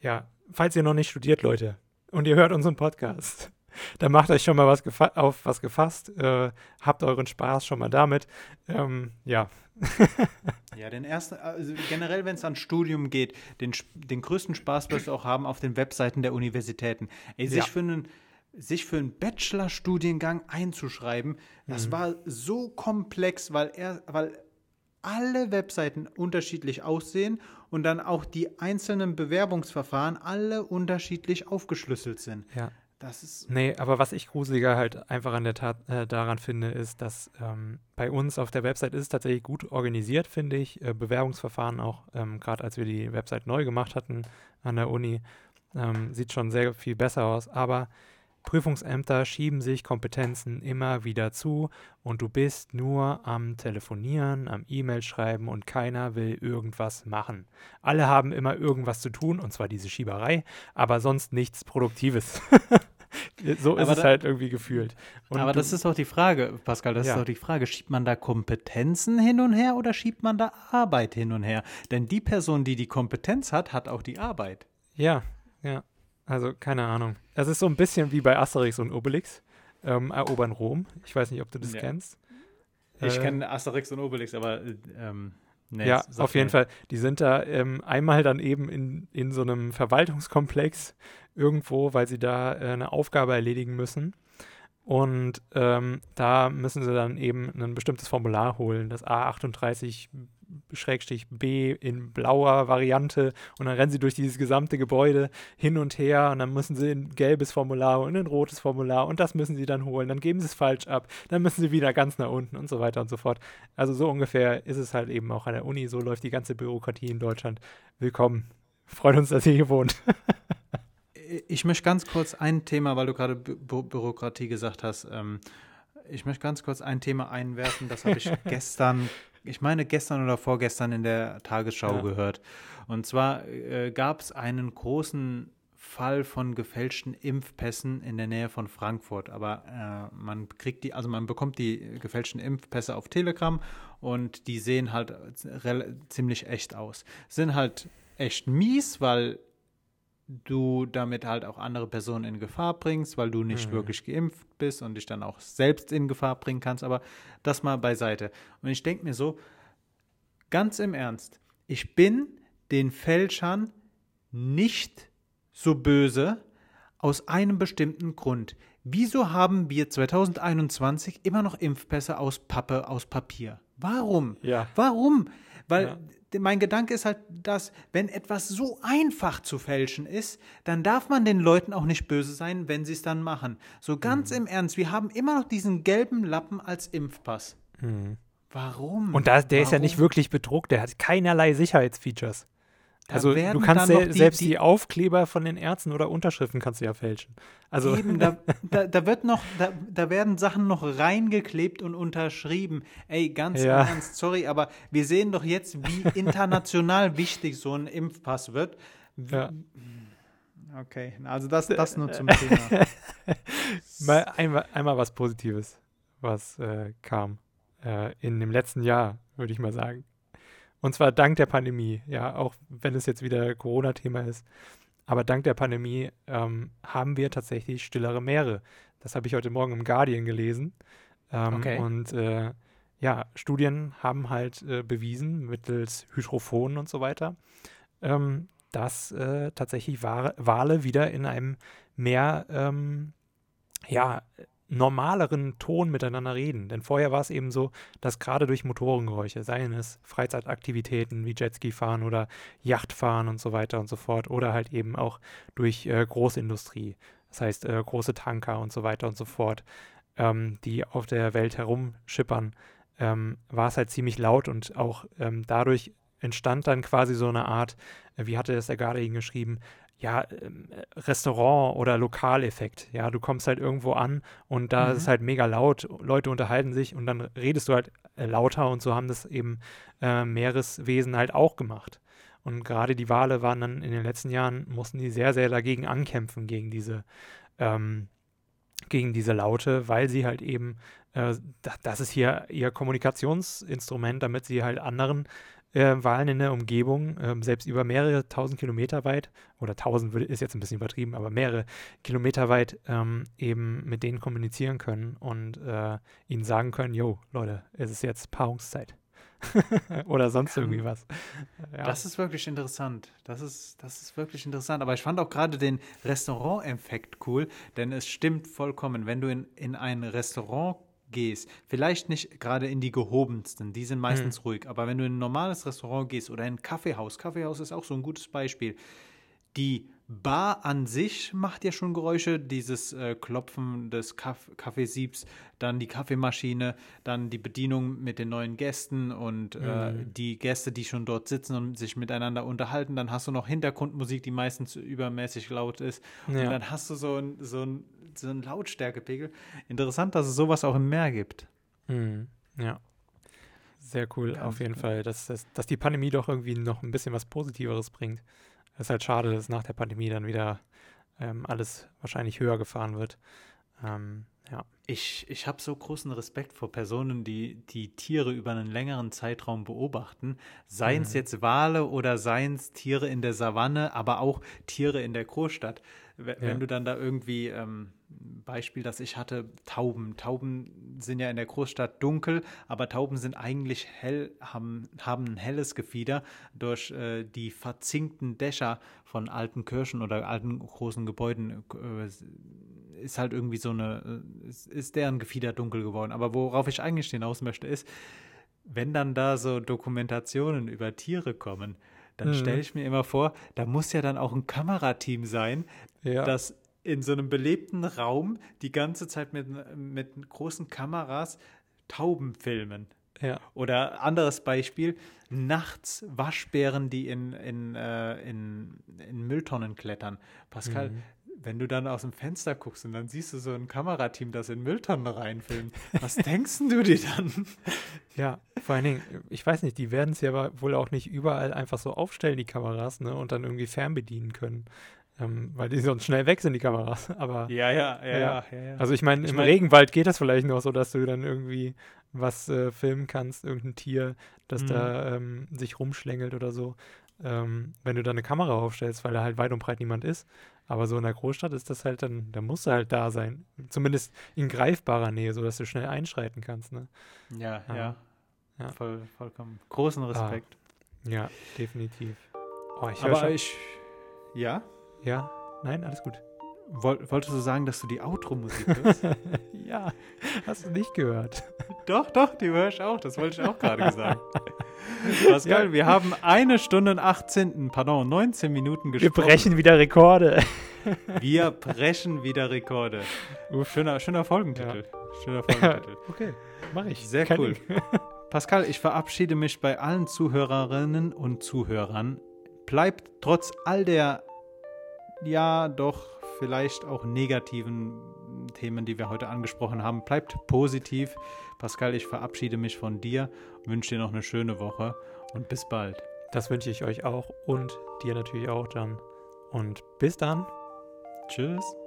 ja, falls ihr noch nicht studiert, Leute, und ihr hört unseren Podcast, dann macht euch schon mal was auf was gefasst, äh, habt euren Spaß schon mal damit. Ähm, ja, ja, den ersten, also generell, wenn es an Studium geht, den, den größten Spaß wirst du auch haben auf den Webseiten der Universitäten. Ey, sich ja. für einen sich für einen Bachelorstudiengang einzuschreiben, das mhm. war so komplex, weil er, weil alle Webseiten unterschiedlich aussehen und dann auch die einzelnen Bewerbungsverfahren alle unterschiedlich aufgeschlüsselt sind. Ja. Das ist. Nee, aber was ich gruseliger halt einfach an der Tat äh, daran finde, ist, dass ähm, bei uns auf der Website ist es tatsächlich gut organisiert, finde ich. Äh, Bewerbungsverfahren auch, ähm, gerade als wir die Website neu gemacht hatten an der Uni, ähm, sieht schon sehr viel besser aus. Aber Prüfungsämter schieben sich Kompetenzen immer wieder zu und du bist nur am Telefonieren, am E-Mail schreiben und keiner will irgendwas machen. Alle haben immer irgendwas zu tun und zwar diese Schieberei, aber sonst nichts Produktives. so ist aber es da, halt irgendwie gefühlt. Und aber das ist doch die Frage, Pascal, das ja. ist doch die Frage, schiebt man da Kompetenzen hin und her oder schiebt man da Arbeit hin und her? Denn die Person, die die Kompetenz hat, hat auch die Arbeit. Ja, ja. Also keine Ahnung. Das ist so ein bisschen wie bei Asterix und Obelix. Ähm, erobern Rom. Ich weiß nicht, ob du das ja. kennst. Ich äh, kenne Asterix und Obelix, aber ähm, nee, ja, auf jeden Fall. Die sind da ähm, einmal dann eben in, in so einem Verwaltungskomplex irgendwo, weil sie da äh, eine Aufgabe erledigen müssen. Und ähm, da müssen sie dann eben ein bestimmtes Formular holen, das A38 Schrägstrich B in blauer Variante und dann rennen sie durch dieses gesamte Gebäude hin und her und dann müssen sie ein gelbes Formular und ein rotes Formular und das müssen sie dann holen, dann geben sie es falsch ab, dann müssen sie wieder ganz nach unten und so weiter und so fort. Also so ungefähr ist es halt eben auch an der Uni, so läuft die ganze Bürokratie in Deutschland. Willkommen. Freut uns, dass ihr hier wohnt. ich möchte ganz kurz ein Thema, weil du gerade Bü Bürokratie gesagt hast, ähm, ich möchte ganz kurz ein Thema einwerfen, das habe ich gestern ich meine, gestern oder vorgestern in der Tagesschau ja. gehört. Und zwar äh, gab es einen großen Fall von gefälschten Impfpässen in der Nähe von Frankfurt. Aber äh, man kriegt die, also man bekommt die gefälschten Impfpässe auf Telegram und die sehen halt ziemlich echt aus. Sind halt echt mies, weil du damit halt auch andere Personen in Gefahr bringst, weil du nicht mhm. wirklich geimpft bist und dich dann auch selbst in Gefahr bringen kannst. Aber das mal beiseite. Und ich denke mir so, ganz im Ernst, ich bin den Fälschern nicht so böse aus einem bestimmten Grund. Wieso haben wir 2021 immer noch Impfpässe aus Pappe, aus Papier? Warum? Ja. Warum? Weil ja mein Gedanke ist halt, dass wenn etwas so einfach zu fälschen ist, dann darf man den Leuten auch nicht böse sein, wenn sie es dann machen. So ganz mhm. im Ernst, wir haben immer noch diesen gelben Lappen als Impfpass. Mhm. Warum? Und da, der Warum? ist ja nicht wirklich bedruckt, der hat keinerlei Sicherheitsfeatures. Da Also du kannst sel- selbst die, Aufkleber von den Ärzten oder Unterschriften kannst du ja fälschen. Also Eben, da, da, da wird noch, da, da werden Sachen noch reingeklebt und unterschrieben. Ey, ganz Ja. Ernst, sorry, aber wir sehen doch jetzt, wie international wichtig so ein Impfpass wird. Wie- Ja. Okay, also das, das nur zum Thema. mal einmal, einmal was Positives, was äh, kam äh, in dem letzten Jahr, würde ich mal sagen. Und zwar dank der Pandemie, ja, auch wenn es jetzt wieder Corona-Thema ist. Aber dank der Pandemie ähm, haben wir tatsächlich stillere Meere. Das habe ich heute Morgen im Guardian gelesen. Ähm, Okay. Und äh, ja, Studien haben halt äh, bewiesen, mittels Hydrophonen und so weiter, ähm, dass äh, tatsächlich Wa- Wale wieder in einem mehr ähm, ja, normaleren Ton miteinander reden. Denn vorher war es eben so, dass gerade durch Motorengeräusche, seien es Freizeitaktivitäten wie Jetski fahren oder Yachtfahren und so weiter und so fort, oder halt eben auch durch äh, Großindustrie, das heißt äh, große Tanker und so weiter und so fort, ähm, die auf der Welt herumschippern, ähm, war es halt ziemlich laut und auch ähm, dadurch entstand dann quasi so eine Art, äh, wie hatte es der Guardian geschrieben, ja, ähm, Restaurant- oder Lokaleffekt. Ja, du kommst halt irgendwo an und da Mhm. ist es halt mega laut, Leute unterhalten sich und dann redest du halt äh, lauter und so haben das eben äh, Meereswesen halt auch gemacht. Und gerade die Wale waren dann in den letzten Jahren, mussten die sehr, sehr dagegen ankämpfen, gegen diese, ähm, gegen diese Laute, weil sie halt eben, äh, da, das ist hier ihr Kommunikationsinstrument, damit sie halt anderen äh, Wahlen in der Umgebung, ähm, selbst über mehrere tausend Kilometer weit, oder tausend würde- ist jetzt ein bisschen übertrieben, aber mehrere Kilometer weit ähm, eben mit denen kommunizieren können und äh, ihnen sagen können, yo, Leute, es ist jetzt Paarungszeit. oder sonst irgendwie was. Ja. Das ist wirklich interessant. Das ist, das ist wirklich interessant. Aber ich fand auch gerade den Restaurant-Effekt cool, denn es stimmt vollkommen, wenn du in, in ein Restaurant gehst, vielleicht nicht gerade in die gehobensten, die sind meistens ruhig, aber wenn du in ein normales Restaurant gehst oder in ein Kaffeehaus, Kaffeehaus ist auch so ein gutes Beispiel, die Bar an sich macht ja schon Geräusche, dieses äh, Klopfen des Kaff Kaffeesiebs, dann die Kaffeemaschine, dann die Bedienung mit den neuen Gästen und äh, die Gäste, die schon dort sitzen und sich miteinander unterhalten. Dann hast du noch Hintergrundmusik, die meistens übermäßig laut ist. Und Ja. dann hast du so ein, so ein, so ein Lautstärkepegel. Interessant, dass es sowas auch im Meer gibt. Mhm. Ja. Sehr cool, Ganz auf jeden cool. Fall, dass, dass, dass die Pandemie doch irgendwie noch ein bisschen was Positiveres bringt. Es ist halt schade, dass nach der Pandemie dann wieder ähm, alles wahrscheinlich höher gefahren wird. Ähm, ja. Ich, ich habe so großen Respekt vor Personen, die die Tiere über einen längeren Zeitraum beobachten. Seien es Mhm. jetzt Wale oder seien es Tiere in der Savanne, aber auch Tiere in der Großstadt. Wenn Ja. du dann da irgendwie, ähm, Beispiel, das ich hatte, Tauben. Tauben sind ja in der Großstadt dunkel, aber Tauben sind eigentlich hell, haben, haben ein helles Gefieder durch äh, die verzinkten Dächer von alten Kirchen oder alten großen Gebäuden. Äh, ist halt irgendwie so eine, äh, ist, ist deren Gefieder dunkel geworden. Aber worauf ich eigentlich hinaus möchte, ist, wenn dann da so Dokumentationen über Tiere kommen, dann Mhm. stelle ich mir immer vor, da muss ja dann auch ein Kamerateam sein, Ja. das in so einem belebten Raum die ganze Zeit mit, mit großen Kameras Tauben filmen. ja. Oder anderes Beispiel, nachts Waschbären, die in, in, äh, in, in Mülltonnen klettern. Pascal, Mhm. Wenn du dann aus dem Fenster guckst und dann siehst du so ein Kamerateam, das in Mülltonnen reinfilmt, was denkst du dir dann? Ja, vor allen Dingen, ich weiß nicht, die werden es ja aber wohl auch nicht überall einfach so aufstellen, die Kameras, ne, und dann irgendwie fernbedienen können. Ähm, weil die sonst schnell weg sind, die Kameras. Aber Ja, ja, ja, ja, ja. Also ich meine, im mein- Regenwald geht das vielleicht noch so, dass du dann irgendwie was äh, filmen kannst, irgendein Tier, das Mhm. da ähm, sich rumschlängelt oder so. Ähm, wenn du da eine Kamera aufstellst, weil da halt weit und breit niemand ist. Aber so in der Großstadt ist das halt dann, da musst du halt da sein. Zumindest in greifbarer Nähe, sodass du schnell einschreiten kannst. Ne? ja, Ja. ja. Ja. Voll, vollkommen. Großen Respekt. Ja, definitiv. Oh, ich höre Aber schon. ich, ja, Ja, nein, alles gut. Woll, wolltest du sagen, dass du die Outro-Musik hörst? ja, hast du nicht gehört. doch, doch, die höre ich auch. Das wollte ich auch gerade sagen. Pascal, Ja. wir haben eine Stunde und 18, pardon, 19 Minuten Wir gesprochen. brechen wieder Rekorde. Wir brechen wieder Rekorde. Schöner, schöner Folgentitel. Schöner Folgentitel. okay, mache ich. Sehr Kein cool. Ding. Pascal, ich verabschiede mich bei allen Zuhörerinnen und Zuhörern. bleibt trotz all der, ja, doch vielleicht auch negativen Themen, die wir heute angesprochen haben, bleibt positiv. Pascal, ich verabschiede mich von dir, wünsche dir noch eine schöne Woche und bis bald. Das wünsche ich euch auch und dir natürlich auch dann. Und bis dann. Tschüss.